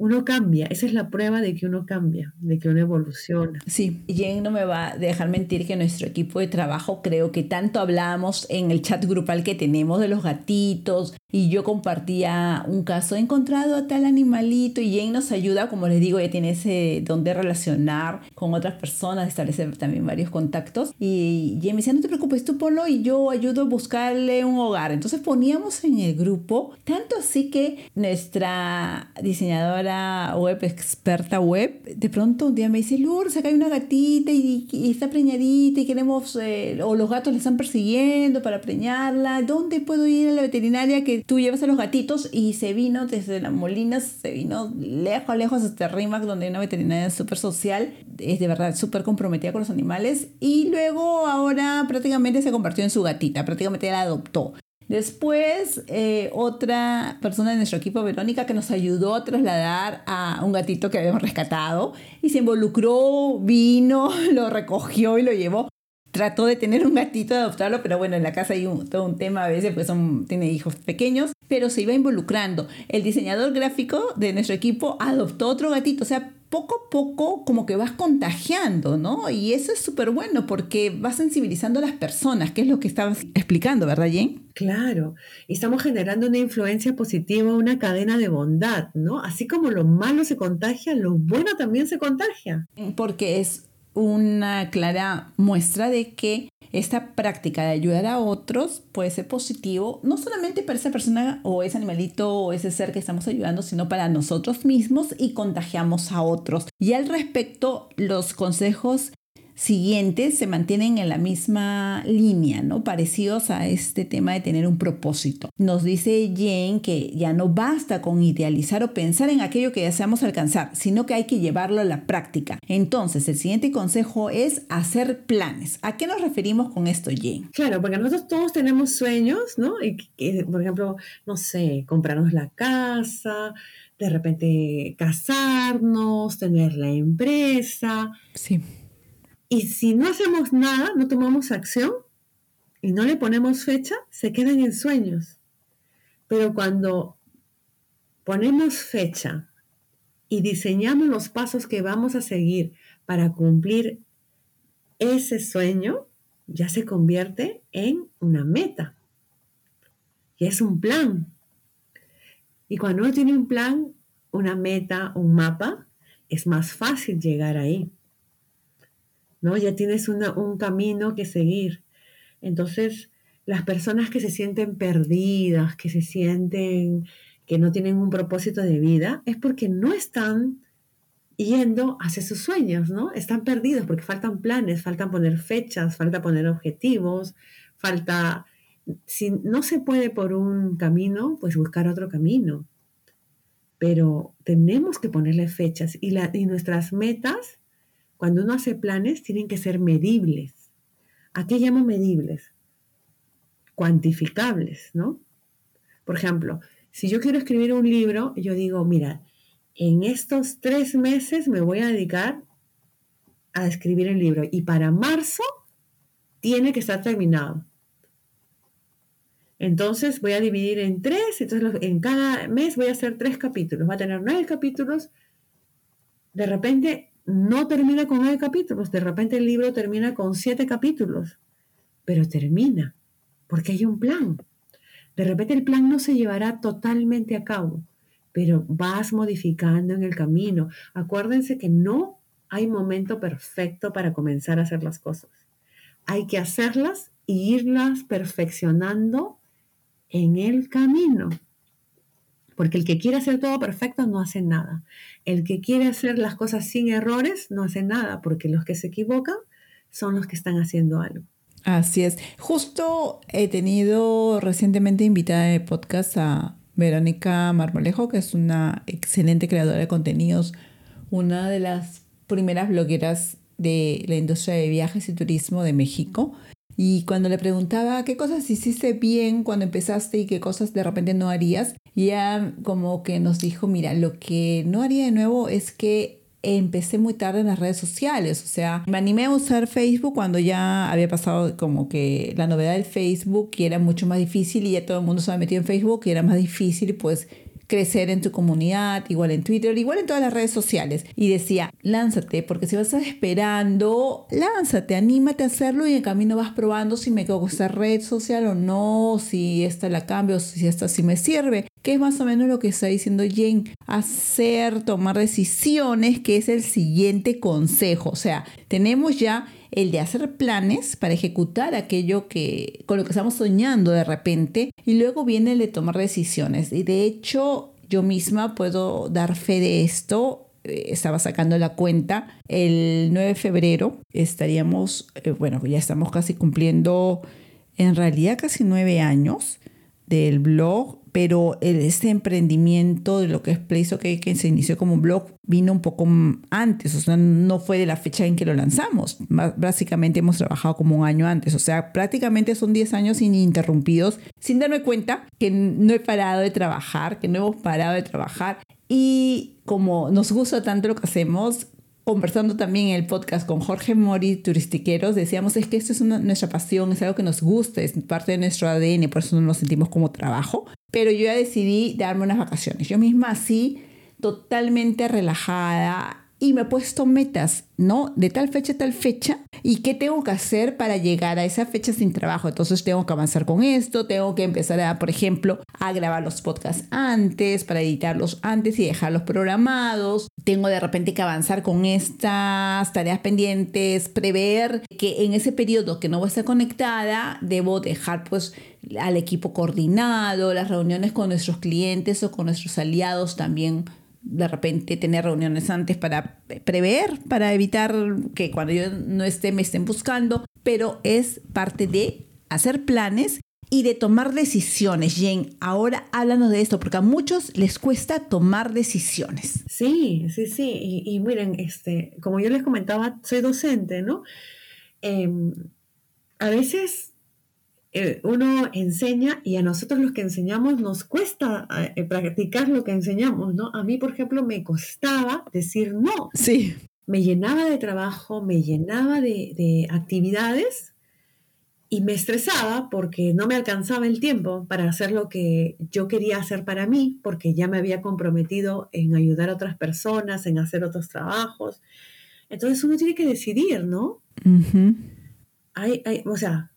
Uno cambia, esa es la prueba de que uno cambia, de que uno evoluciona. Sí, Jen no me va a dejar mentir que nuestro equipo de trabajo creo que tanto hablamos en el chat grupal que tenemos de los gatitos y yo compartía un caso, he encontrado a tal animalito y Jen nos ayuda, como les digo, ella tiene ese don de relacionar con otras personas, establecer también varios contactos y Jen me decía, no te preocupes, tú ponlo y yo ayudo a buscarle un hogar. Entonces poníamos en el grupo, tanto así que nuestra diseñadora web, experta web, de pronto un día me dice, Lourdes, acá hay una gatita y, está preñadita y queremos, eh, o los gatos le están persiguiendo para preñarla, ¿dónde puedo ir a la veterinaria que tú llevas a los gatitos? Y se vino desde las Molinas, se vino lejos, lejos hasta Rimac, donde hay una veterinaria súper social, es de verdad súper comprometida con los animales y luego ahora prácticamente se convirtió en su gatita, prácticamente la adoptó. Después, eh, otra persona de nuestro equipo, Verónica, que nos ayudó a trasladar a un gatito que habíamos rescatado y se involucró, vino, lo recogió y lo llevó. Trató de tener un gatito, de adoptarlo, pero bueno, en la casa hay todo un tema a veces, pues son, tiene hijos pequeños, pero se iba involucrando. El diseñador gráfico de nuestro equipo adoptó otro gatito, o sea, poco a poco como que vas contagiando, ¿no? Y eso es súper bueno porque vas sensibilizando a las personas, que es lo que estabas explicando, ¿verdad, Jane? Claro, estamos generando una influencia positiva, una cadena de bondad, ¿no? Así como lo malo se contagia, lo bueno también se contagia. Porque es una clara muestra de que esta práctica de ayudar a otros puede ser positivo, no solamente para esa persona o ese animalito o ese ser que estamos ayudando, sino para nosotros mismos y contagiamos a otros. Y al respecto, los consejos siguientes se mantienen en la misma línea, ¿no? Parecidos a este tema de tener un propósito. Nos dice Jane que ya no basta con idealizar o pensar en aquello que deseamos alcanzar, sino que hay que llevarlo a la práctica. Entonces, el siguiente consejo es hacer planes. ¿A qué nos referimos con esto, Jane? Claro, porque nosotros todos tenemos sueños, ¿no? Y, por ejemplo, no sé, comprarnos la casa, de repente casarnos, tener la empresa. Sí y si no hacemos nada, no tomamos acción y no le ponemos fecha, se quedan en sueños. Pero cuando ponemos fecha y diseñamos los pasos que vamos a seguir para cumplir ese sueño, ya se convierte en una meta. Y es un plan. Y cuando uno tiene un plan, una meta, un mapa, es más fácil llegar ahí. ¿No? Ya tienes un camino que seguir. Entonces, las personas que se sienten perdidas, que se sienten que no tienen un propósito de vida, es porque no están yendo hacia sus sueños, ¿no? Están perdidos porque faltan planes, faltan poner fechas, falta poner objetivos, falta, si no se puede por un camino, pues buscar otro camino. Pero tenemos que ponerle fechas y, la, y nuestras metas cuando uno hace planes, tienen que ser medibles. ¿A qué llamo medibles? Cuantificables, ¿no? Por ejemplo, si yo quiero escribir un libro, yo digo, mira, en estos tres meses me voy a dedicar a escribir el libro y para marzo tiene que estar terminado. Entonces voy a dividir en tres, entonces en cada mes voy a hacer tres capítulos, va a tener nueve capítulos. De repente no termina con nueve capítulos, de repente el libro termina con siete capítulos, pero termina, porque hay un plan. De repente el plan no se llevará totalmente a cabo, pero vas modificando en el camino. Acuérdense que no hay momento perfecto para comenzar a hacer las cosas. Hay que hacerlas e irlas perfeccionando en el camino. Porque el que quiere hacer todo perfecto no hace nada. El que quiere hacer las cosas sin errores no hace nada, porque los que se equivocan son los que están haciendo algo. Así es. Justo he tenido recientemente invitada de podcast a Verónica Marmolejo, que es una excelente creadora de contenidos, una de las primeras blogueras de la industria de viajes y turismo de México. Y cuando le preguntaba qué cosas hiciste bien cuando empezaste y qué cosas de repente no harías, ya como que nos dijo, mira, lo que no haría de nuevo es que empecé muy tarde en las redes sociales, o sea, me animé a usar Facebook cuando ya había pasado como que la novedad del Facebook y era mucho más difícil y ya todo el mundo se había metido en Facebook y era más difícil pues crecer en tu comunidad, igual en Twitter, igual en todas las redes sociales. Y decía, lánzate, porque si vas esperando, lánzate, anímate a hacerlo y en camino vas probando si me quedo con esta red social o no, si esta la cambio, si esta sí me sirve. Que es más o menos lo que está diciendo Jane, hacer, tomar decisiones, que es el siguiente consejo. O sea, tenemos ya el de hacer planes para ejecutar aquello que con lo que estamos soñando de repente y luego viene el de tomar decisiones. Y de hecho, yo misma puedo dar fe de esto. Eh, estaba sacando la cuenta. El 9 de febrero estaríamos, eh, bueno, ya estamos casi cumpliendo, en realidad casi nueve años del blog pero este emprendimiento de lo que es Place OK, que se inició como un blog, vino un poco antes, o sea, no fue de la fecha en que lo lanzamos. Básicamente hemos trabajado como un año antes, o sea, prácticamente son 10 años ininterrumpidos, sin darme cuenta que no he parado de trabajar, que no hemos parado de trabajar. Y como nos gusta tanto lo que hacemos, conversando también en el podcast con Jorge Mori, turistiqueros, decíamos es que esto es nuestra pasión, es algo que nos gusta, es parte de nuestro ADN, por eso no nos sentimos como trabajo. Pero yo ya decidí darme unas vacaciones. Yo misma así, totalmente relajada, y me he puesto metas, ¿no? De tal fecha a tal fecha. ¿Y qué tengo que hacer para llegar a esa fecha sin trabajo? Entonces tengo que avanzar con esto, tengo que empezar a, por ejemplo, a grabar los podcasts antes, para editarlos antes y dejarlos programados. Tengo de repente que avanzar con estas tareas pendientes, prever que en ese periodo que no voy a estar conectada, debo dejar pues al equipo coordinado, las reuniones con nuestros clientes o con nuestros aliados también de repente tener reuniones antes para prever, para evitar que cuando yo no esté me estén buscando, pero es parte de hacer planes y de tomar decisiones. Jane, ahora háblanos de esto, porque a muchos les cuesta tomar decisiones. Sí, sí, sí. Y, miren, este, como yo les comentaba, soy docente, ¿no? Em, a veces eh, uno enseña y a nosotros los que enseñamos nos cuesta eh, practicar lo que enseñamos, ¿no? A mí, por ejemplo, me costaba decir no. Sí. Me llenaba de trabajo, me llenaba de, de actividades y me estresaba porque no me alcanzaba el tiempo para hacer lo que yo quería hacer para mí, porque ya me había comprometido en ayudar a otras personas, en hacer otros trabajos. Entonces uno tiene que decidir, ¿no? hay, hay, o sea,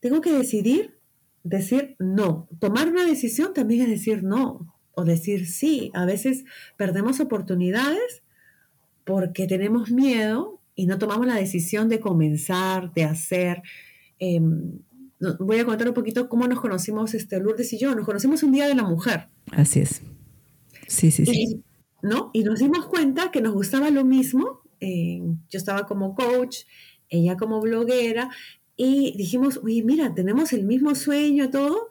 tengo que decidir, decir no. Tomar una decisión también es decir no o decir sí. A veces perdemos oportunidades porque tenemos miedo y no tomamos la decisión de comenzar, de hacer. Em, voy a contar un poquito cómo nos conocimos este, Lourdes y yo. Nos conocimos un día de la mujer. Así es. Sí, sí, sí. ¿no? y nos dimos cuenta que nos gustaba lo mismo. Eh, yo estaba como coach, ella como bloguera, y dijimos, oye, mira, tenemos el mismo sueño, todo.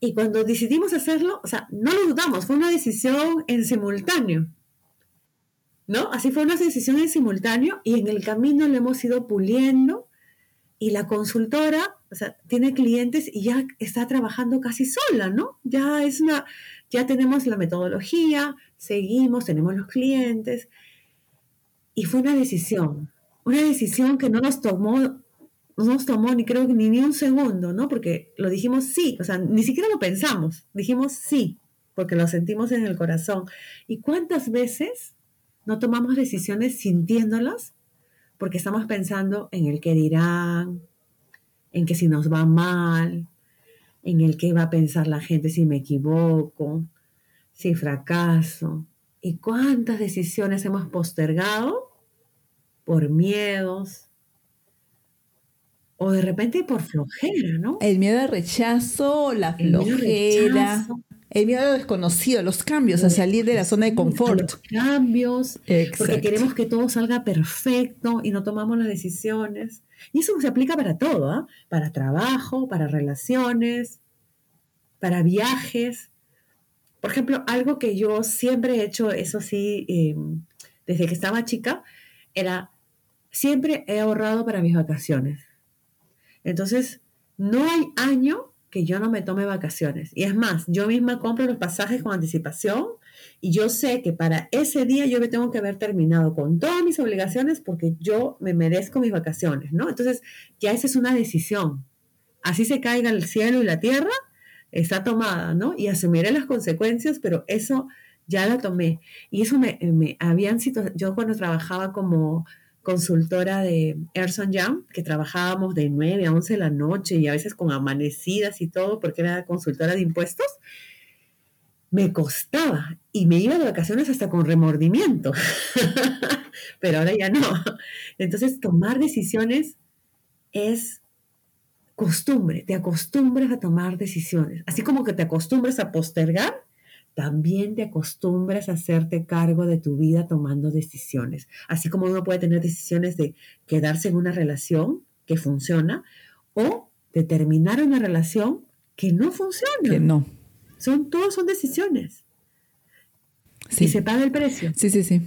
Y cuando decidimos hacerlo, o sea, no lo dudamos, fue una decisión en simultáneo. ¿no? Así fue una decisión en simultáneo y en el camino le hemos ido puliendo y la consultora, o sea, tiene clientes y ya está trabajando casi sola, ¿no? Ya es una, ya tenemos la metodología, seguimos, tenemos los clientes y fue una decisión, una decisión que no nos tomó, nos tomó ni creo que ni, ni un segundo, ¿no? Porque lo dijimos sí, o sea, ni siquiera lo pensamos, dijimos sí, porque lo sentimos en el corazón. ¿Y cuántas veces no tomamos decisiones sintiéndolas porque estamos pensando en el que dirán, en que si nos va mal, en el que va a pensar la gente si me equivoco, si fracaso. ¿Y cuántas decisiones hemos postergado por miedos o de repente por flojera, ¿no? El miedo al rechazo, la flojera. El miedo a lo desconocido, los cambios, a salir de la zona de confort. Los cambios, porque queremos que todo salga perfecto y no tomamos las decisiones. Y eso se aplica para todo, ¿ah? para trabajo, para relaciones, para viajes. Por ejemplo, algo que yo siempre he hecho, eso sí, em, desde que estaba chica, era, siempre he ahorrado para mis vacaciones. Entonces, no hay año que yo no me tome vacaciones. Y es más, yo misma compro los pasajes con anticipación y yo sé que para ese día yo me tengo que haber terminado con todas mis obligaciones porque yo me merezco mis vacaciones, ¿no? Entonces, ya esa es una decisión. Así se caiga el cielo y la tierra, está tomada, ¿no? Y asumiré las consecuencias, pero eso ya la tomé. Y eso me, me habían yo cuando trabajaba como consultora de Erson Young, que trabajábamos de 9 a 11 de la noche y a veces con amanecidas y todo, porque era consultora de impuestos, me costaba y me iba de vacaciones hasta con remordimiento, pero ahora ya no. Entonces, tomar decisiones es costumbre, te acostumbras a tomar decisiones, así como que te acostumbras a postergar, también te acostumbras a hacerte cargo de tu vida tomando decisiones. Así como uno puede tener decisiones de quedarse en una relación que funciona o de terminar una relación que no funciona. Que no. Son, todos son decisiones. Sí. Y se paga el precio. Sí, sí, sí.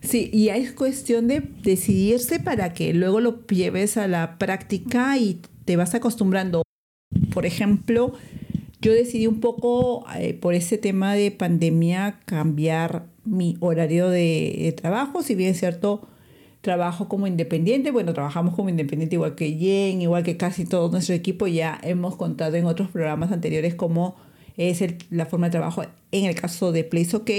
Sí, y es cuestión de decidirse para que luego lo lleves a la práctica y te vas acostumbrando. Por ejemplo, yo decidí un poco eh, por ese tema de pandemia cambiar mi horario de, trabajo, si bien es cierto, trabajo como independiente, bueno, trabajamos como independiente igual que Jen, igual que casi todo nuestro equipo, ya hemos contado en otros programas anteriores cómo es la forma de trabajo en el caso de Place OK.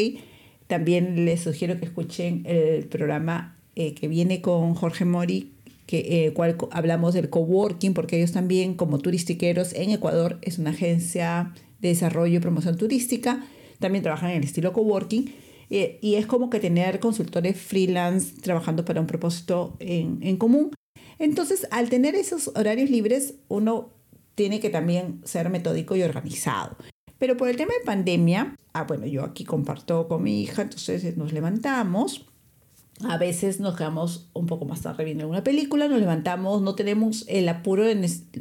También les sugiero que escuchen el programa eh, que viene con Jorge Mori que eh, cual hablamos del coworking, porque ellos también, como turistiqueros en Ecuador, es una agencia de desarrollo y promoción turística, también trabajan en el estilo coworking. Eh, y es como que tener consultores freelance trabajando para un propósito en, en común. Entonces, al tener esos horarios libres, uno tiene que también ser metódico y organizado. Pero por el tema de pandemia, ah, bueno, yo aquí comparto con mi hija, entonces nos levantamos, a veces nos quedamos un poco más tarde viendo una película, nos levantamos, no tenemos el apuro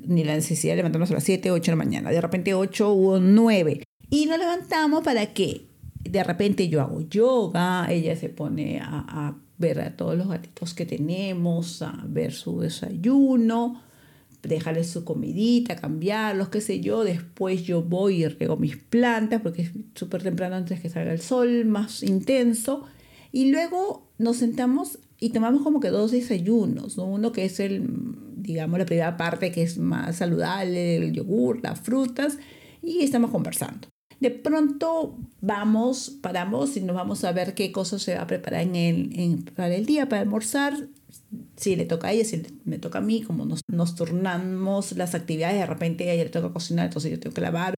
ni la necesidad de levantarnos a las 7, 8 de la mañana, de repente 8 o 9. Y nos levantamos para que de repente yo hago yoga, ella se pone a, ver a todos los gatitos que tenemos, a ver su desayuno, dejarle su comidita, cambiarlos, qué sé yo. Después yo voy y riego mis plantas porque es súper temprano antes que salga el sol más intenso. Y luego nos sentamos y tomamos como que dos desayunos, Uno que es el, digamos, la primera parte que es más saludable, el yogur, las frutas, y estamos conversando. De pronto vamos, paramos y nos vamos a ver qué cosas se va a preparar en el, para el día, para almorzar. Si le toca a ella, si me toca a mí, como nos, nos turnamos las actividades, de repente a ella le toca cocinar, entonces yo tengo que lavar,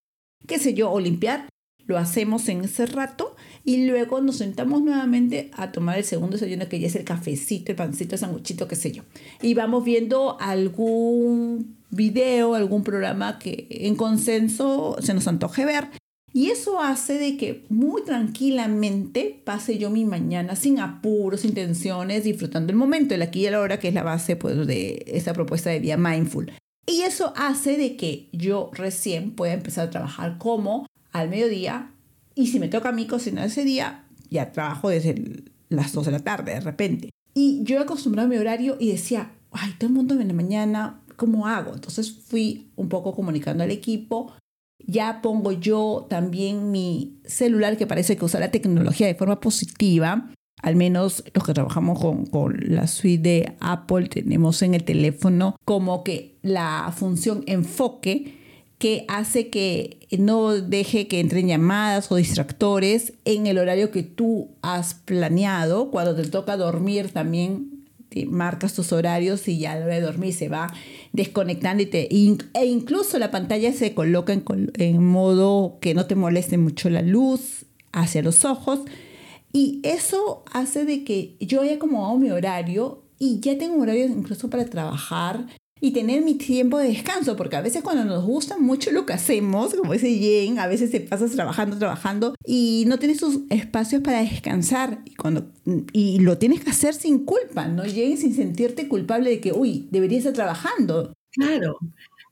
qué sé yo, o limpiar lo hacemos en ese rato y luego nos sentamos nuevamente a tomar el segundo desayuno que ya es el cafecito, el pancito, el sanguchito, qué sé yo. Y vamos viendo algún video, algún programa que en consenso se nos antoje ver. Y eso hace de que muy tranquilamente pase yo mi mañana sin apuros, sin tensiones, disfrutando el momento, el aquí y el ahora, que es la base pues, de esta propuesta de día mindful. Y eso hace de que yo recién pueda empezar a trabajar como al mediodía y si me toca a mí cocinar ese día, ya trabajo desde las 2 de la tarde de repente. Y yo he acostumbrado mi horario y decía, ay, todo el mundo en la mañana, ¿cómo hago? Entonces fui un poco comunicando al equipo. Ya pongo yo también mi celular que parece que usa la tecnología de forma positiva. Al menos los que trabajamos con, con, la suite de Apple tenemos en el teléfono como que la función enfoque que hace que no deje que entren llamadas o distractores en el horario que tú has planeado. Cuando te toca dormir también te marcas tus horarios y ya a de dormir se va desconectando y te, e incluso la pantalla se coloca en, modo que no te moleste mucho la luz hacia los ojos. Y eso hace de que yo haya como mi horario y ya tengo horario incluso para trabajar y tener mi tiempo de descanso, porque a veces cuando nos gusta mucho lo que hacemos, como dice Jane, a veces te pasas trabajando, trabajando y no tienes tus espacios para descansar y, cuando, y lo tienes que hacer sin culpa, ¿no, Jane? Sin sentirte culpable de que, uy, deberías estar trabajando. Claro,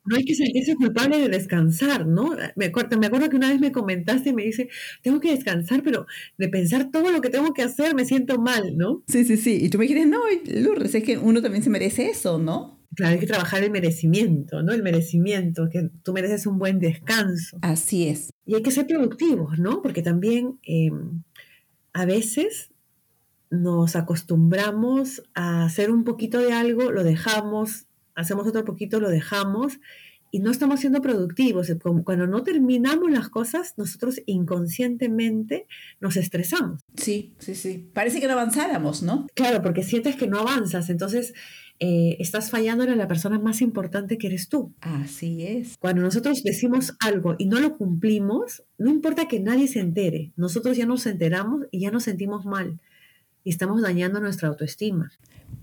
no hay que sentirse culpable de descansar, ¿no? Me acuerdo, me acuerdo que una vez me comentaste y me dice, tengo que descansar, pero de pensar todo lo que tengo que hacer me siento mal, ¿no? Sí, sí, sí. Y tú me dijiste, no, Lourdes, es que uno también se merece eso, ¿no? Claro, hay que trabajar el merecimiento, ¿no? El merecimiento, que tú mereces un buen descanso. Así es. Y hay que ser productivos, ¿no? Porque también em, a veces nos acostumbramos a hacer un poquito de algo, lo dejamos, hacemos otro poquito, lo dejamos y no estamos siendo productivos. Cuando no terminamos las cosas, nosotros inconscientemente nos estresamos. Sí, sí, sí. Parece que no avanzáramos, ¿no? Claro, porque sientes que no avanzas. Entonces, eh, estás fallándole a la persona más importante que eres tú. Así es. Cuando nosotros decimos algo y no lo cumplimos, no importa que nadie se entere, nosotros ya nos enteramos y ya nos sentimos mal y estamos dañando nuestra autoestima.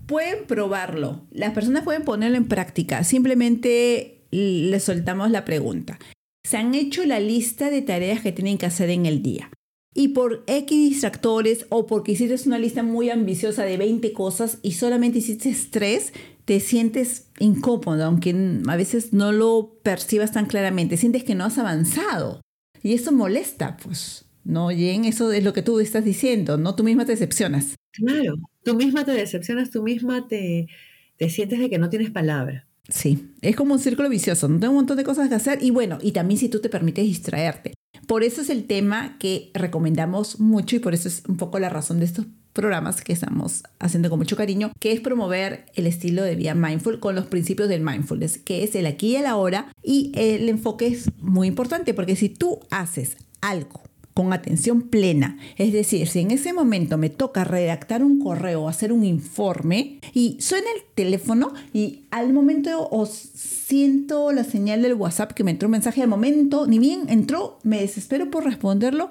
Pueden probarlo, las personas pueden ponerlo en práctica, simplemente les soltamos la pregunta. Se han hecho la lista de tareas que tienen que hacer en el día y por X distractores o porque hiciste una lista muy ambiciosa de 20 cosas y solamente hiciste 3, te sientes incómodo, aunque a veces no lo percibas tan claramente, sientes que no has avanzado. Y eso molesta, pues, ¿no, Jen? Eso es lo que tú estás diciendo, ¿no? Tú misma te decepcionas. Claro, tú misma te decepcionas, tú misma te, te sientes de que no tienes palabra. Sí, es como un círculo vicioso, no tengo un montón de cosas que hacer y bueno, y también si tú te permites distraerte. Por eso es el tema que recomendamos mucho y por eso es un poco la razón de estos programas que estamos haciendo con mucho cariño, que es promover el estilo de vida mindful con los principios del mindfulness, que es el aquí y el ahora y el enfoque es muy importante porque si tú haces algo con atención plena. Es decir, si en ese momento me toca redactar un correo o hacer un informe y suena el teléfono y al momento os siento la señal del WhatsApp que me entró un mensaje al momento, ni bien entró, me desespero por responderlo.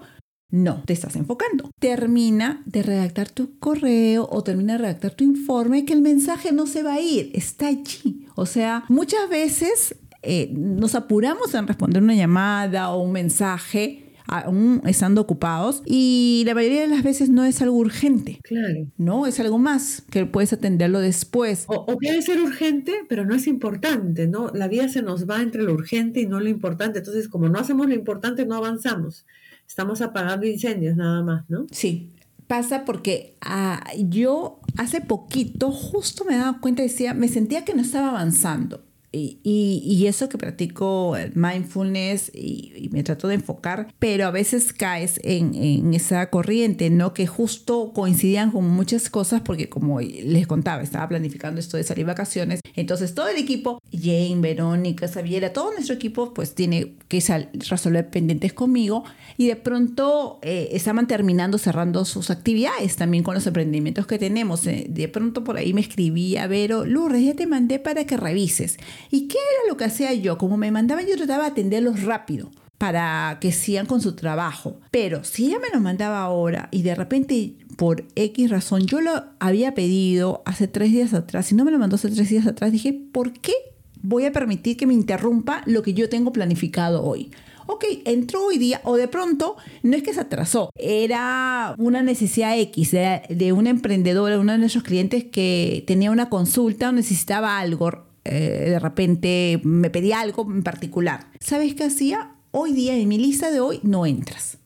No, te estás enfocando. Termina de redactar tu correo o termina de redactar tu informe que el mensaje no se va a ir, está allí. O sea, muchas veces eh, nos apuramos en responder una llamada o un mensaje aún estando ocupados y la mayoría de las veces no es algo urgente. Claro. No, es algo más que puedes atenderlo después. O, o, puede ser urgente, pero no es importante, ¿no? La vida se nos va entre lo urgente y no lo importante. Entonces, como no hacemos lo importante, no avanzamos. Estamos apagando incendios nada más, ¿no? Sí, pasa porque ah, yo hace poquito justo me daba cuenta decía, me sentía que no estaba avanzando. Y, eso que practico mindfulness y, me trato de enfocar, pero a veces caes en, esa corriente, ¿no? Que justo coincidían con muchas cosas porque como les contaba, estaba planificando esto de salir vacaciones, entonces todo el equipo, Jane, Verónica, Xaviera, todo nuestro equipo pues tiene que resolver pendientes conmigo y de pronto eh, estaban terminando, cerrando sus actividades también con los emprendimientos que tenemos. Eh, de pronto por ahí me escribía, Vero, Lourdes, ya te mandé para que revises. ¿Y qué era lo que hacía yo? Como me mandaban, yo trataba de atenderlos rápido para que sigan con su trabajo. Pero si ella me lo mandaba ahora y de repente por X razón yo lo había pedido hace tres días atrás y no me lo mandó hace tres días atrás, dije, ¿por qué voy a permitir que me interrumpa lo que yo tengo planificado hoy? ok, entró hoy día o de pronto no es que se atrasó, era una necesidad X de, de una emprendedora, uno de nuestros clientes que tenía una consulta o necesitaba algo eh, de repente me pedía algo en particular. ¿Sabes qué hacía? Hoy día en mi lista de hoy no entras.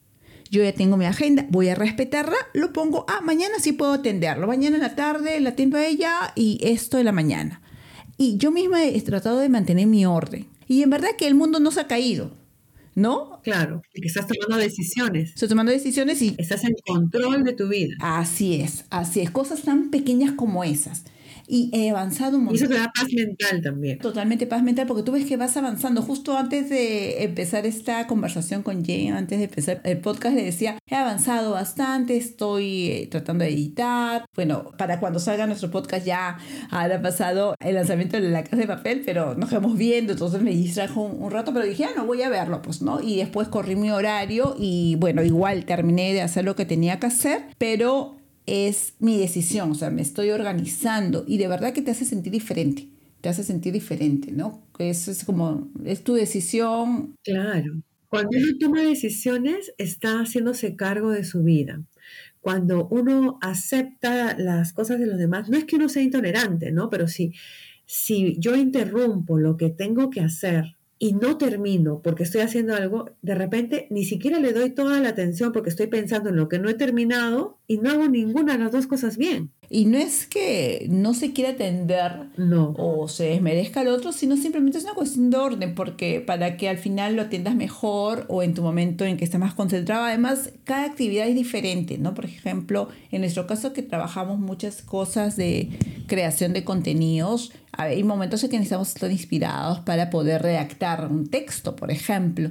yo ya tengo mi agenda, voy a respetarla, lo pongo, ah, mañana sí puedo atenderlo, mañana en la tarde la atiendo a ella y esto de la mañana. Y yo misma he tratado de mantener mi orden. Y en verdad que el mundo no se ha caído, ¿no? Claro, que estás tomando decisiones. Estoy tomando decisiones y... Estás en control de tu vida. Así es, así es. Cosas tan pequeñas como esas y he avanzado un montón. Y eso te da paz mental también. Totalmente paz mental, porque tú ves que vas avanzando. Justo antes de empezar esta conversación con Jane, antes de empezar el podcast, le decía, he avanzado bastante, estoy eh, tratando de editar. Bueno, para cuando salga nuestro podcast ya habrá pasado el lanzamiento de la casa de papel, pero nos quedamos viendo, entonces me distrajo un, rato, pero dije, ah, no, voy a verlo, pues, ¿no? Y después corrí mi horario y bueno, igual terminé de hacer lo que tenía que hacer, pero es mi decisión, o sea, me estoy organizando y de verdad que te hace sentir diferente, te hace sentir diferente, ¿no? Eso es como, es tu decisión. Claro. Cuando uno toma decisiones, está haciéndose cargo de su vida. Cuando uno acepta las cosas de los demás, no es que uno sea intolerante, ¿no? Pero si, si yo interrumpo lo que tengo que hacer y no termino porque estoy haciendo algo, de repente ni siquiera le doy toda la atención porque estoy pensando en lo que no he terminado y no hago ninguna de las dos cosas bien. Y no es que no se quiera atender no. o se desmerezca al otro, sino simplemente es una cuestión de orden, porque para que al final lo atiendas mejor o en tu momento en que estás más concentrado, además cada actividad es diferente, ¿no? Por ejemplo, en nuestro caso que trabajamos muchas cosas de creación de contenidos, hay momentos en que necesitamos estar inspirados para poder redactar un texto, por ejemplo,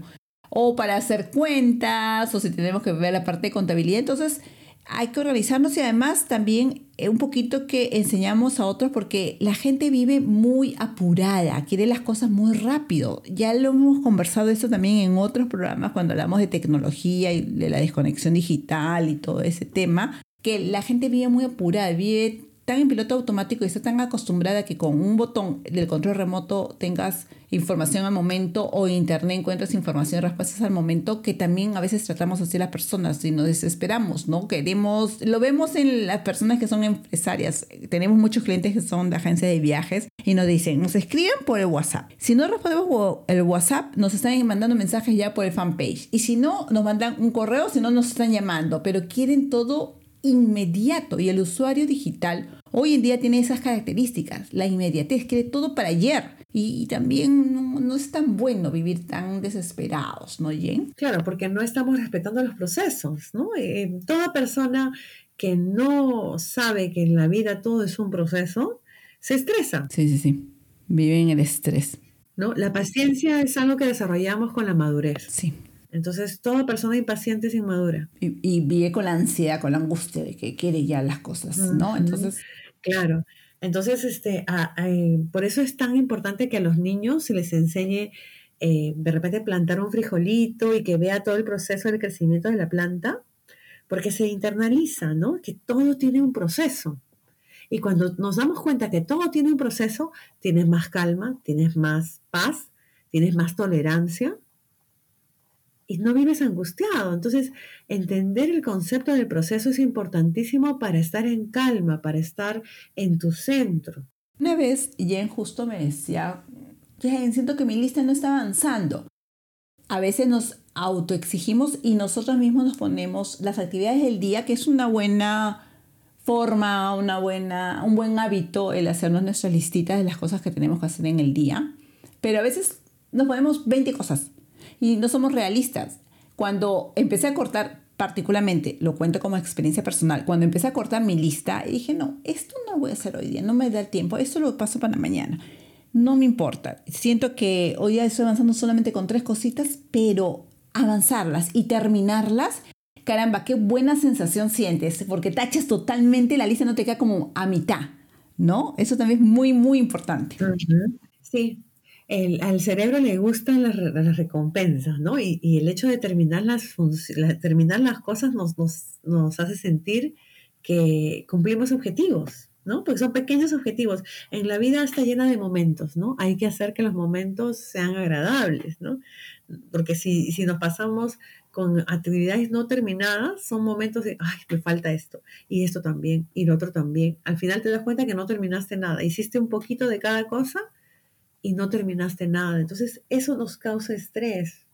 o para hacer cuentas, o si tenemos que ver la parte de contabilidad. Entonces, hay que organizarnos y además también eh, un poquito que enseñamos a otros porque la gente vive muy apurada, quiere las cosas muy rápido. Ya lo hemos conversado esto también en otros programas cuando hablamos de tecnología y de la desconexión digital y todo ese tema, que la gente vive muy apurada, vive tan en piloto automático y está tan acostumbrada que con un botón del control remoto tengas información al momento o internet encuentras información, respuestas al momento, que también a veces tratamos así las personas y nos desesperamos, ¿no? Queremos, lo vemos en las personas que son empresarias. Tenemos muchos clientes que son de agencias de viajes y nos dicen, nos escriben por el WhatsApp. Si no respondemos el WhatsApp, nos están mandando mensajes ya por el fanpage. Y si no, nos mandan un correo, si no, nos están llamando, pero quieren todo inmediato y el usuario digital hoy en día tiene esas características, la inmediatez, quiere todo para ayer y, también no, es tan bueno vivir tan desesperados, ¿no, Jen? Claro, porque no estamos respetando los procesos, ¿no? Eh, toda persona que no sabe que en la vida todo es un proceso, se estresa. Sí, sí, sí, vive en el estrés. ¿No? La paciencia es algo que desarrollamos con la madurez. Sí. Entonces, toda persona impaciente es inmadura. Y, vive con la ansiedad, con la angustia de que quiere ya las cosas, ¿no? Entonces. Claro. Entonces, este, eh, por eso es tan importante que a los niños se les enseñe eh, de repente plantar un frijolito y que vea todo el proceso del crecimiento de la planta, porque se internaliza, ¿no? Que todo tiene un proceso. Y cuando nos damos cuenta que todo tiene un proceso, tienes más calma, tienes más paz, tienes más tolerancia y no vives angustiado. Entonces, entender el concepto del proceso es importantísimo para estar en calma, para estar en tu centro. Una vez Jen justo me decía, Jen, siento que mi lista no está avanzando. A veces nos autoexigimos y nosotros mismos nos ponemos las actividades del día, que es una buena forma, una buena, un buen hábito el hacernos nuestras listitas de las cosas que tenemos que hacer en el día. Pero a veces nos ponemos 20 cosas y no somos realistas. Cuando empecé a cortar, particularmente, lo cuento como experiencia personal, cuando empecé a cortar mi lista, dije, no, esto no lo voy a hacer hoy día, no me da el tiempo, esto lo paso para mañana. No me importa. Siento que hoy día estoy avanzando solamente con tres cositas, pero avanzarlas y terminarlas caramba, qué buena sensación sientes, porque tachas totalmente la lista, no te queda como a mitad, ¿no? Eso también es muy, muy importante. Sí, al cerebro le gustan las, recompensas, ¿no? Y, el hecho de terminar las, terminar las cosas nos, nos, hace sentir que cumplimos objetivos, ¿no? Porque son pequeños objetivos. En la vida está llena de momentos, ¿no? Hay que hacer que los momentos sean agradables, ¿no? Porque si, si nos pasamos con actividades no terminadas, son momentos de, ay, me falta esto, y esto también, y lo otro también. Al final te das cuenta que no terminaste nada, hiciste un poquito de cada cosa y no terminaste nada. Entonces, eso nos causa estrés.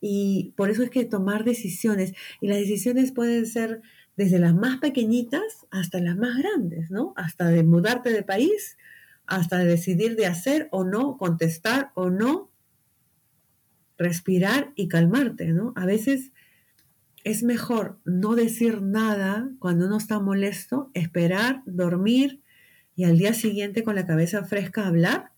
Y por eso es que tomar decisiones, y las decisiones pueden ser desde las más pequeñitas hasta las más grandes, ¿no? Hasta de mudarte de país, hasta de decidir de hacer o no, contestar o no, respirar y calmarte, ¿no? A veces es mejor no decir nada cuando uno está molesto, esperar, dormir y al día siguiente con la cabeza fresca hablar,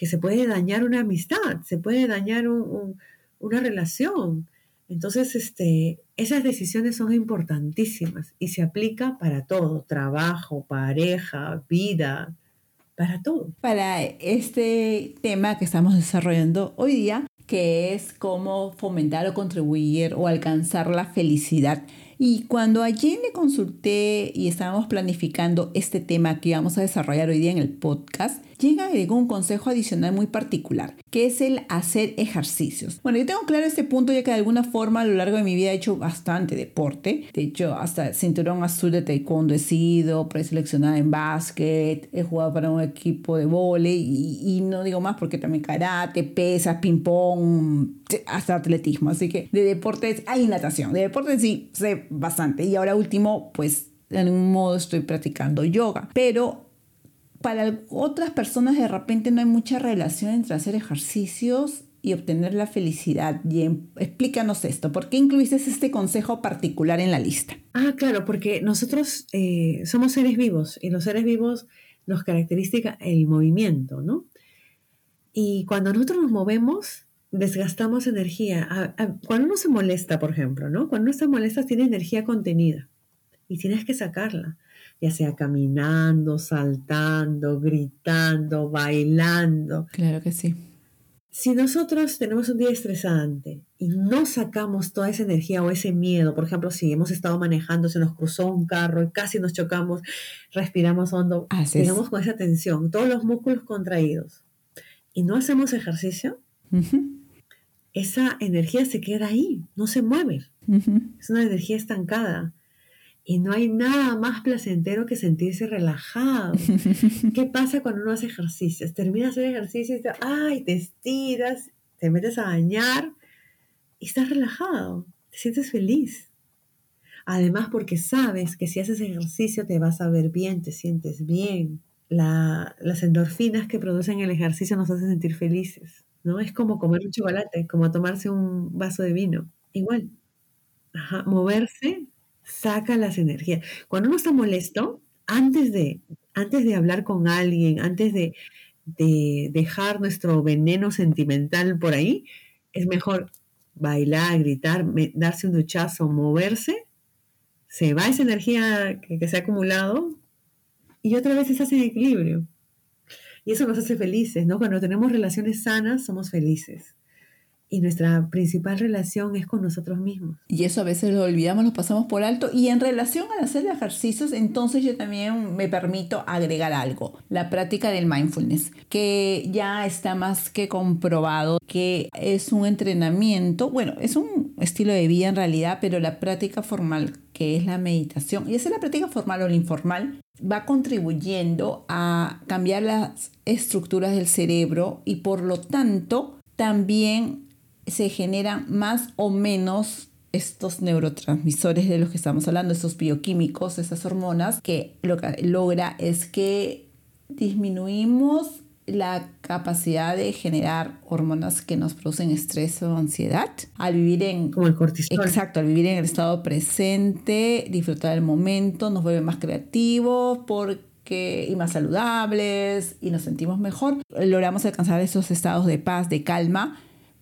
que se puede dañar una amistad, se puede dañar una relación. Entonces, este, esas decisiones son importantísimas y se aplica para todo, trabajo, pareja, vida, para todo. Para este tema que estamos desarrollando hoy día, que es cómo fomentar o contribuir o alcanzar la felicidad. Y cuando allí le consulté y estábamos planificando este tema que íbamos a desarrollar hoy día en el podcast, llega agregó un consejo adicional muy particular, que es el hacer ejercicios. Bueno, yo tengo claro este punto ya que de alguna forma a lo largo de mi vida he hecho bastante deporte. De hecho, hasta cinturón azul de taekwondo he sido, preseleccionada en básquet, he jugado para un equipo de vole y, y no digo más porque también karate, pesas, ping pong, hasta atletismo. Así que de deportes hay natación. De deportes sí sé bastante. Y ahora último, pues de algún modo estoy practicando yoga. Pero para otras personas de repente no hay mucha relación entre hacer ejercicios y obtener la felicidad. Y explícanos esto, ¿por qué incluiste este consejo particular en la lista? Ah, claro, porque nosotros eh, somos seres vivos y los seres vivos nos caracteriza el movimiento, ¿no? Y cuando nosotros nos movemos, desgastamos energía. cuando uno se molesta, por ejemplo, ¿no? Cuando uno está molesta, tiene energía contenida y tienes que sacarla ya sea caminando, saltando, gritando, bailando. Claro que sí. Si nosotros tenemos un día estresante y no sacamos toda esa energía o ese miedo, por ejemplo, si hemos estado manejando, se nos cruzó un carro y casi nos chocamos, respiramos hondo, digamos con esa tensión, todos los músculos contraídos, y no hacemos ejercicio, esa energía se queda ahí, no se mueve. Es una energía estancada. Y no hay nada más placentero que sentirse relajado. ¿Qué pasa cuando uno hace ejercicios? Terminas de hacer ejercicio y te, ay, te estiras, te metes a bañar y estás relajado, te sientes feliz. Además, porque sabes que si haces ejercicio te vas a ver bien, te sientes bien. las endorfinas que producen el ejercicio nos hacen sentir felices. ¿no? Es como comer un chocolate, como tomarse un vaso de vino. Igual. Ajá, moverse saca las energías. Cuando uno está molesto, antes de, antes de hablar con alguien, antes de, dejar nuestro veneno sentimental por ahí, es mejor bailar, gritar, darse un duchazo, moverse, se va esa energía que, que se ha acumulado y otra vez estás en equilibrio. Y eso nos hace felices, ¿no? Cuando tenemos relaciones sanas, somos felices y nuestra principal relación es con nosotros mismos. Y eso a veces lo olvidamos, lo pasamos por alto. Y en relación al hacer ejercicios, entonces yo también me permito agregar algo, la práctica del mindfulness, que ya está más que comprobado que es un entrenamiento, bueno, es un estilo de vida en realidad, pero la práctica formal que es la meditación, y esa es la práctica formal o la informal, va contribuyendo a cambiar las estructuras del cerebro y por lo tanto también se generan más o menos estos neurotransmisores de los que estamos hablando, estos bioquímicos, esas hormonas, que lo que logra es que disminuimos la capacidad de generar hormonas que nos producen estrés o ansiedad al vivir en como el cortisol. Exacto, al vivir en el estado presente, disfrutar del momento, nos vuelve más creativos porque y más saludables y nos sentimos mejor. Logramos alcanzar esos estados de paz, de calma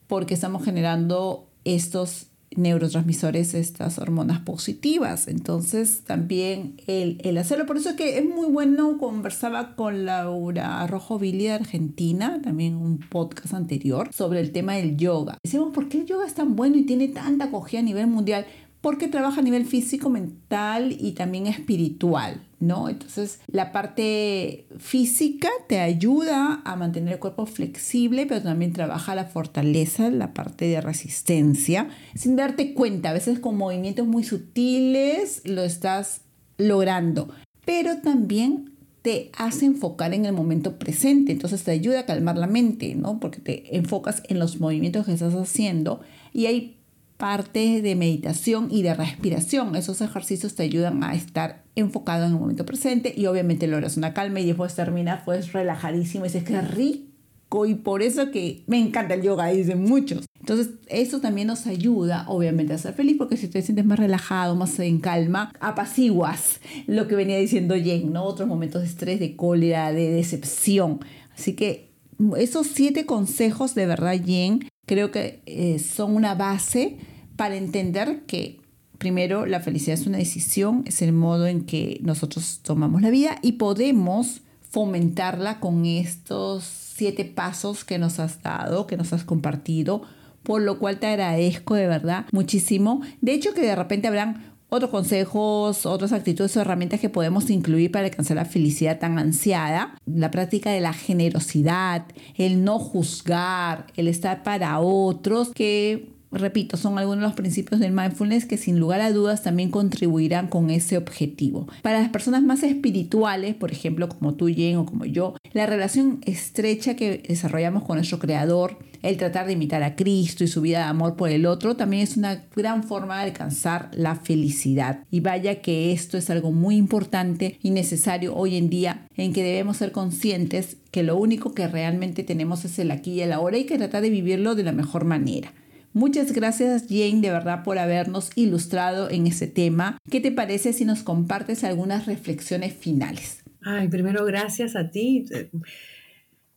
porque estamos generando estos neurotransmisores, estas hormonas positivas. Entonces también el, hacerlo, por eso es que es muy bueno, conversaba con Laura Rojo Billy de Argentina, también un podcast anterior, sobre el tema del yoga. Decimos, ¿por qué el yoga es tan bueno y tiene tanta acogida a nivel mundial? Porque trabaja a nivel físico, mental y también espiritual. ¿no? Entonces, la parte física te ayuda a mantener el cuerpo flexible, pero también trabaja la fortaleza, la parte de resistencia, sin darte cuenta. A veces con movimientos muy sutiles lo estás logrando, pero también te hace enfocar en el momento presente, entonces te ayuda a calmar la mente, ¿no? Porque te enfocas en los movimientos que estás haciendo y hay parte de meditación y de respiración. Esos ejercicios te ayudan a estar enfocado en el momento presente y obviamente logras una calma y después terminas pues relajadísimo y dices que rico y por eso que me encanta el yoga, dicen muchos. Entonces eso también nos ayuda obviamente a ser feliz porque si te sientes más relajado, más en calma, apaciguas lo que venía diciendo Jen, ¿no? Otros momentos de estrés, de cólera, de decepción. Así que esos siete consejos de verdad, Jen, creo que eh, son una base para entender que primero la felicidad es una decisión, es el modo en que nosotros tomamos la vida y podemos fomentarla con estos siete pasos que nos has dado, que nos has compartido, por lo cual te agradezco de verdad muchísimo. De hecho que de repente habrán otros consejos, otras actitudes o herramientas que podemos incluir para alcanzar la felicidad tan ansiada. La práctica de la generosidad, el no juzgar, el estar para otros, que repito, son algunos de los principios del mindfulness que sin lugar a dudas también contribuirán con ese objetivo. Para las personas más espirituales, por ejemplo, como tú, Jen, o como yo, la relación estrecha que desarrollamos con nuestro creador, el tratar de imitar a Cristo y su vida de amor por el otro, también es una gran forma de alcanzar la felicidad. Y vaya que esto es algo muy importante y necesario hoy en día en que debemos ser conscientes que lo único que realmente tenemos es el aquí y el ahora y que tratar de vivirlo de la mejor manera. Muchas gracias Jane de verdad por habernos ilustrado en ese tema. ¿Qué te parece si nos compartes algunas reflexiones finales? Ay, primero gracias a ti.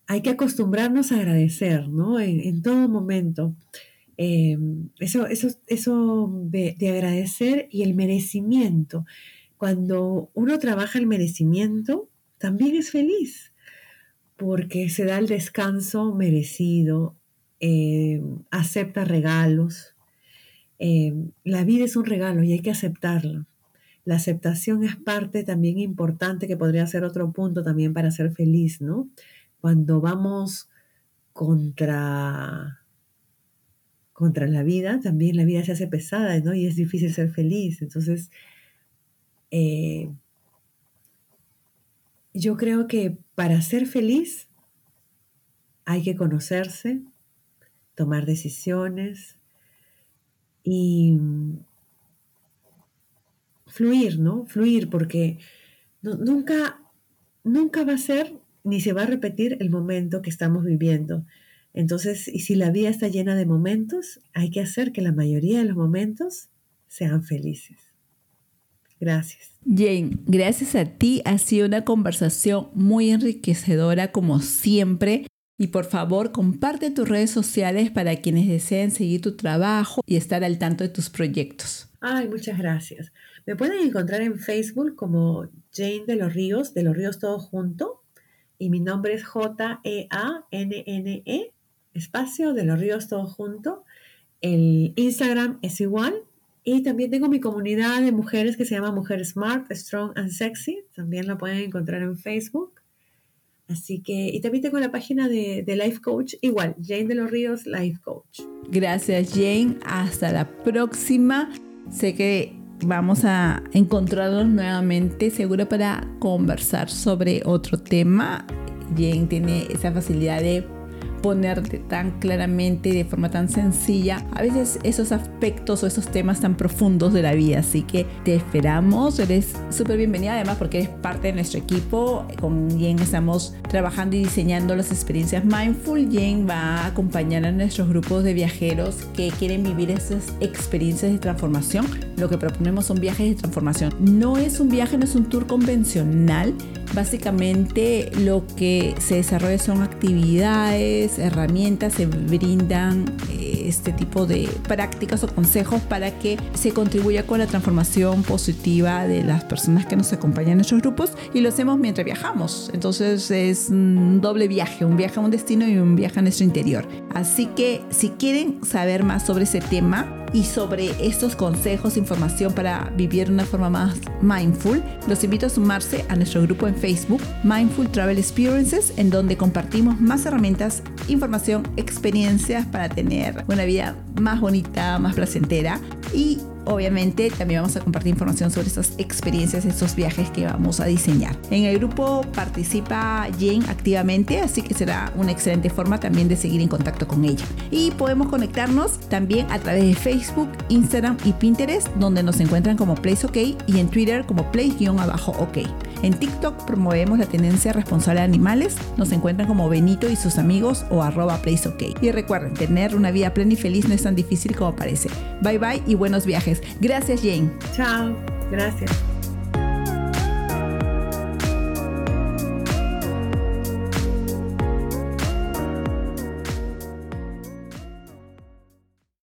Hay que acostumbrarnos a agradecer, ¿no? En, todo momento. Eh, eso eso, eso de, de agradecer y el merecimiento. Cuando uno trabaja el merecimiento, también es feliz, porque se da el descanso merecido, eh, acepta regalos. Eh, la vida es un regalo y hay que aceptarlo. La aceptación es parte también importante que podría ser otro punto también para ser feliz, ¿no? Cuando vamos contra contra la vida, también la vida se hace pesada, ¿no? Y es difícil ser feliz. Entonces, eh, yo creo que para ser feliz hay que conocerse, tomar decisiones y fluir, ¿no? Fluir porque nunca, nunca va a ser ni se va a repetir el momento que estamos viviendo. Entonces, y si la vida está llena de momentos, hay que hacer que la mayoría de los momentos sean felices. Gracias. Jane, gracias a ti ha sido una conversación muy enriquecedora como siempre. Y por favor, comparte tus redes sociales para quienes deseen seguir tu trabajo y estar al tanto de tus proyectos. Ay, muchas gracias. Me pueden encontrar en Facebook como Jane de los Ríos, de los Ríos todo junto. Y mi nombre es J-E-A-N-N-E, -E, espacio de los Ríos todo junto. El Instagram es igual. Y también tengo mi comunidad de mujeres que se llama Mujer Smart, Strong and Sexy. También la pueden encontrar en Facebook. Así que, y también tengo la página de, Life Coach, igual, Jane de los Ríos, Life Coach. Gracias, Jane. Hasta la próxima. Sé que vamos a encontrarnos nuevamente, seguro para conversar sobre otro tema. Jane tiene esa facilidad de ponerte tan claramente, de forma tan sencilla, a veces esos aspectos o esos temas tan profundos de la vida. Así que te esperamos, eres súper bienvenida además porque eres parte de nuestro equipo. Con Jen estamos trabajando y diseñando las experiencias mindful. Jen va a acompañar a nuestros grupos de viajeros que quieren vivir esas experiencias de transformación. Lo que proponemos son viajes de transformación. No es un viaje, no es un tour convencional. Básicamente lo que se desarrolla son actividades, herramientas se brindan eh, este tipo de prácticas o consejos para que se contribuya con la transformación positiva de las personas que nos acompañan en nuestros grupos y lo hacemos mientras viajamos. Entonces es un doble viaje, un viaje a un destino y un viaje a nuestro interior. Así que si quieren saber más sobre ese tema, y sobre estos consejos, información para vivir de una forma más mindful, los invito a sumarse a nuestro grupo en Facebook, Mindful Travel Experiences, en donde compartimos más herramientas, información, experiencias para tener una vida más bonita, más placentera. Y obviamente también vamos a compartir información sobre estas experiencias, estos viajes que vamos a diseñar. En el grupo participa Jane activamente, así que será una excelente forma también de seguir en contacto con ella. Y podemos conectarnos también a través de Facebook, Instagram y Pinterest, donde nos encuentran como Place OK y en Twitter como Place-OK. En TikTok promovemos la tendencia responsable de animales, nos encuentran como Benito y sus amigos o arroba PlaceOK. Y recuerden, tener una vida plena y feliz no es tan difícil como parece. Bye bye y buenos viajes. Gracias Jane. Chao, gracias.